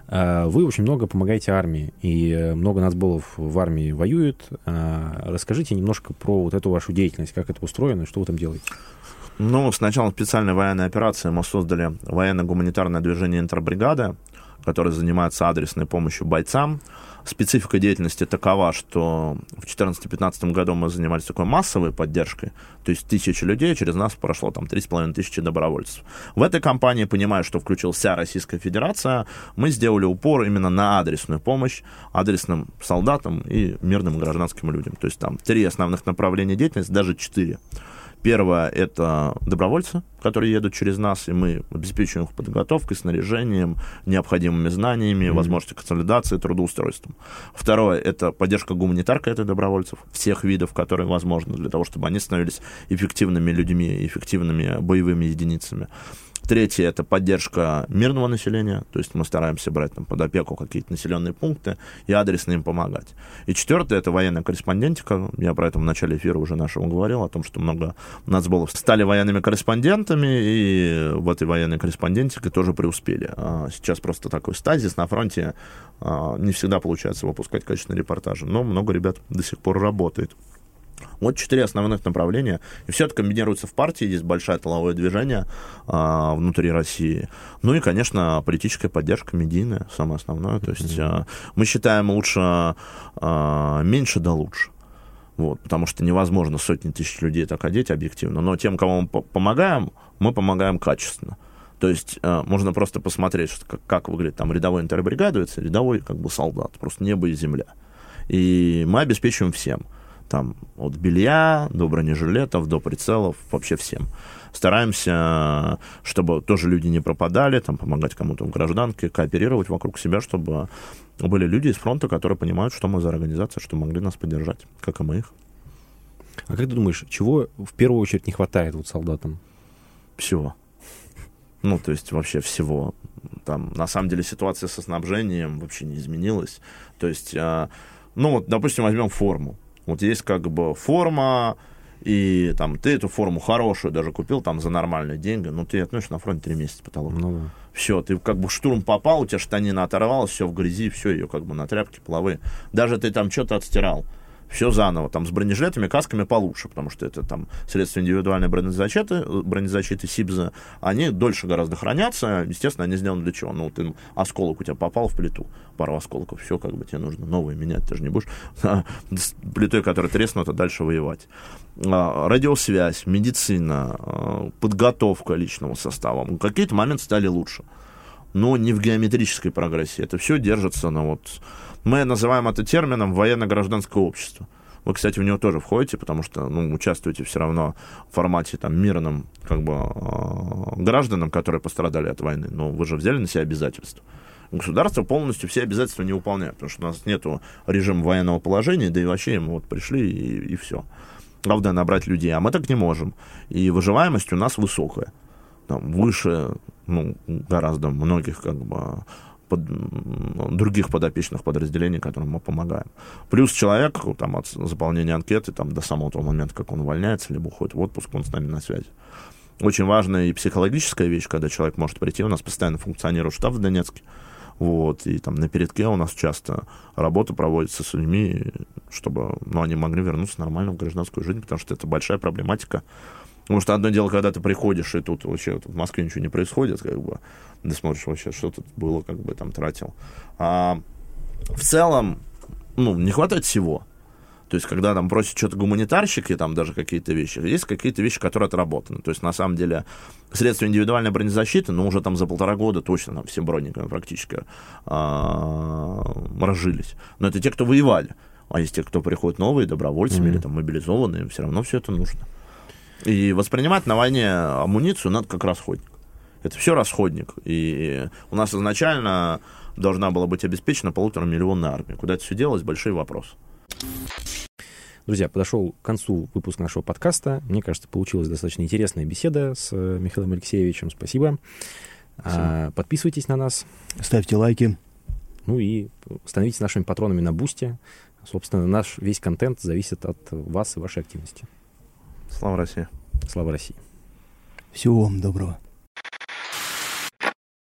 А, Вы очень много помогаете армии, и э, много нацболов в армии воюют. А, Расскажите немножко про вот эту вашу деятельность, как это устроено, что вы там делаете. Ну, с началом специальной военной операции мы создали военно-гуманитарное движение «Интербригада», которое занимается адресной помощью бойцам. Специфика деятельности такова, что в 2014-2015 году мы занимались такой массовой поддержкой, то есть тысячи людей, через нас прошло там 3,5 тысячи добровольцев. В этой кампании, понимая, что включилась вся Российская Федерация, мы сделали упор именно на адресную помощь адресным солдатам и мирным гражданским людям. То есть там три основных направления деятельности, даже четыре. Первое — это добровольцы, которые едут через нас, и мы обеспечиваем их подготовкой, снаряжением, необходимыми знаниями, Мгм. возможностью консолидации, трудоустройством. Второе — это поддержка гуманитарка этой добровольцев, всех видов, которые возможны, для того, чтобы они становились эффективными людьми, эффективными боевыми единицами. Третье — это поддержка мирного населения, то есть мы стараемся брать там, под опеку какие-то населенные пункты и адресно им помогать. И четвертое — это военная корреспондентика. Я про это в начале эфира уже нашего говорил, о том, что много нацболов стали военными корреспондентами, и в этой военной корреспондентике тоже преуспели. А Сейчас просто такой стазис на фронте. а, Не всегда получается выпускать качественные репортажи, но много ребят до сих пор работает. Вот четыре основных направления. И все это комбинируется в партии. Есть большое тыловое движение а, внутри России. Ну и, конечно, политическая поддержка медийная, самое основное. То есть а, мы считаем лучше а, меньше да лучше. Вот, потому что невозможно сотни тысяч людей так одеть объективно. Но тем, кому мы по- помогаем, мы помогаем качественно. То есть э, можно просто посмотреть, что, как, как выглядит там рядовой интербригадовец, и рядовой как бы солдат. Просто небо и земля. И мы обеспечиваем всем. Там от белья до бронежилетов, до прицелов, вообще всем. Стараемся, чтобы тоже люди не пропадали, там, помогать кому-то в гражданке, кооперировать вокруг себя, чтобы были люди из фронта, которые понимают, что мы за организация, что могли нас поддержать, как и мы их. А как ты думаешь, чего в первую очередь не хватает вот солдатам? Всего. Ну, то есть вообще всего. Там, на самом деле, ситуация со снабжением вообще не изменилась. То есть, а, ну вот, допустим, возьмем форму. Вот есть как бы форма, и там ты эту форму хорошую даже купил там за нормальные деньги, ну ты относишь на фронте три месяца потолок. Ну, да. Все, ты как бы в штурм попал, у тебя штанина оторвалась, все в грязи, все, ее как бы на тряпке половые. Даже ты там что-то отстирал. Все заново, там, с бронежилетами, касками получше, потому что это там средства индивидуальной бронезащиты, бронезащиты СИБЗа, они дольше гораздо хранятся, естественно, они сделаны для чего? Ну, ты осколок у тебя попал в плиту, пару осколков, все, как бы тебе нужно новые менять, ты же не будешь *laughs* с плитой, которая треснута, дальше воевать. А, радиосвязь, медицина, а, подготовка личного состава, в какие-то моменты стали лучше но не в геометрической прогрессии. Это все держится на вот... Мы называем это термином военно-гражданское общество. Вы, кстати, в него тоже входите, потому что ну, участвуете все равно в формате там, мирным как бы, э, гражданам, которые пострадали от войны. Но вы же взяли на себя обязательства. Государство полностью все обязательства не выполняет, потому что у нас нет режима военного положения, да и вообще мы вот пришли и, и все. Главное набрать людей, а мы так не можем. И выживаемость у нас высокая. Там, выше ну, гораздо многих как бы под, других подопечных подразделений, которым мы помогаем. Плюс человек там, от заполнения анкеты там, до самого того момента, как он увольняется, либо уходит в отпуск, он с нами на связи. Очень важная и психологическая вещь, когда человек может прийти. У нас постоянно функционирует штаб в Донецке. Вот, и там на передке у нас часто работа проводится с людьми, чтобы ну, они могли вернуться нормально в гражданскую жизнь, потому что это большая проблематика Потому что одно дело, когда ты приходишь, и тут вообще в Москве ничего не происходит, как бы, ты смотришь вообще, что тут было, как бы там тратил. А в целом, ну, не хватает всего. То есть, когда там просят что-то гуманитарщики, там даже какие-то вещи, есть какие-то вещи, которые отработаны. То есть, на самом деле, средства индивидуальной бронезащиты, ну, уже там за полтора года точно там все брониками практически а, разжились. Но это те, кто воевали. А есть те, кто приходит новые, добровольцами mm-hmm. или там мобилизованные, все равно все это нужно. И воспринимать на войне амуницию надо как расходник. Это все расходник. И у нас изначально должна была быть обеспечена полутора миллионная армия. Куда это все делалось, большой вопрос. Друзья, подошел к концу выпуск нашего подкаста. Мне кажется, получилась достаточно интересная беседа с э, Михаилом Алексеевичем. Спасибо. Спасибо. А, подписывайтесь на нас. Ставьте лайки. Ну и становитесь нашими патронами на Бусте. Собственно, наш весь контент зависит от вас и вашей активности. Слава России. Слава России. Всего вам доброго.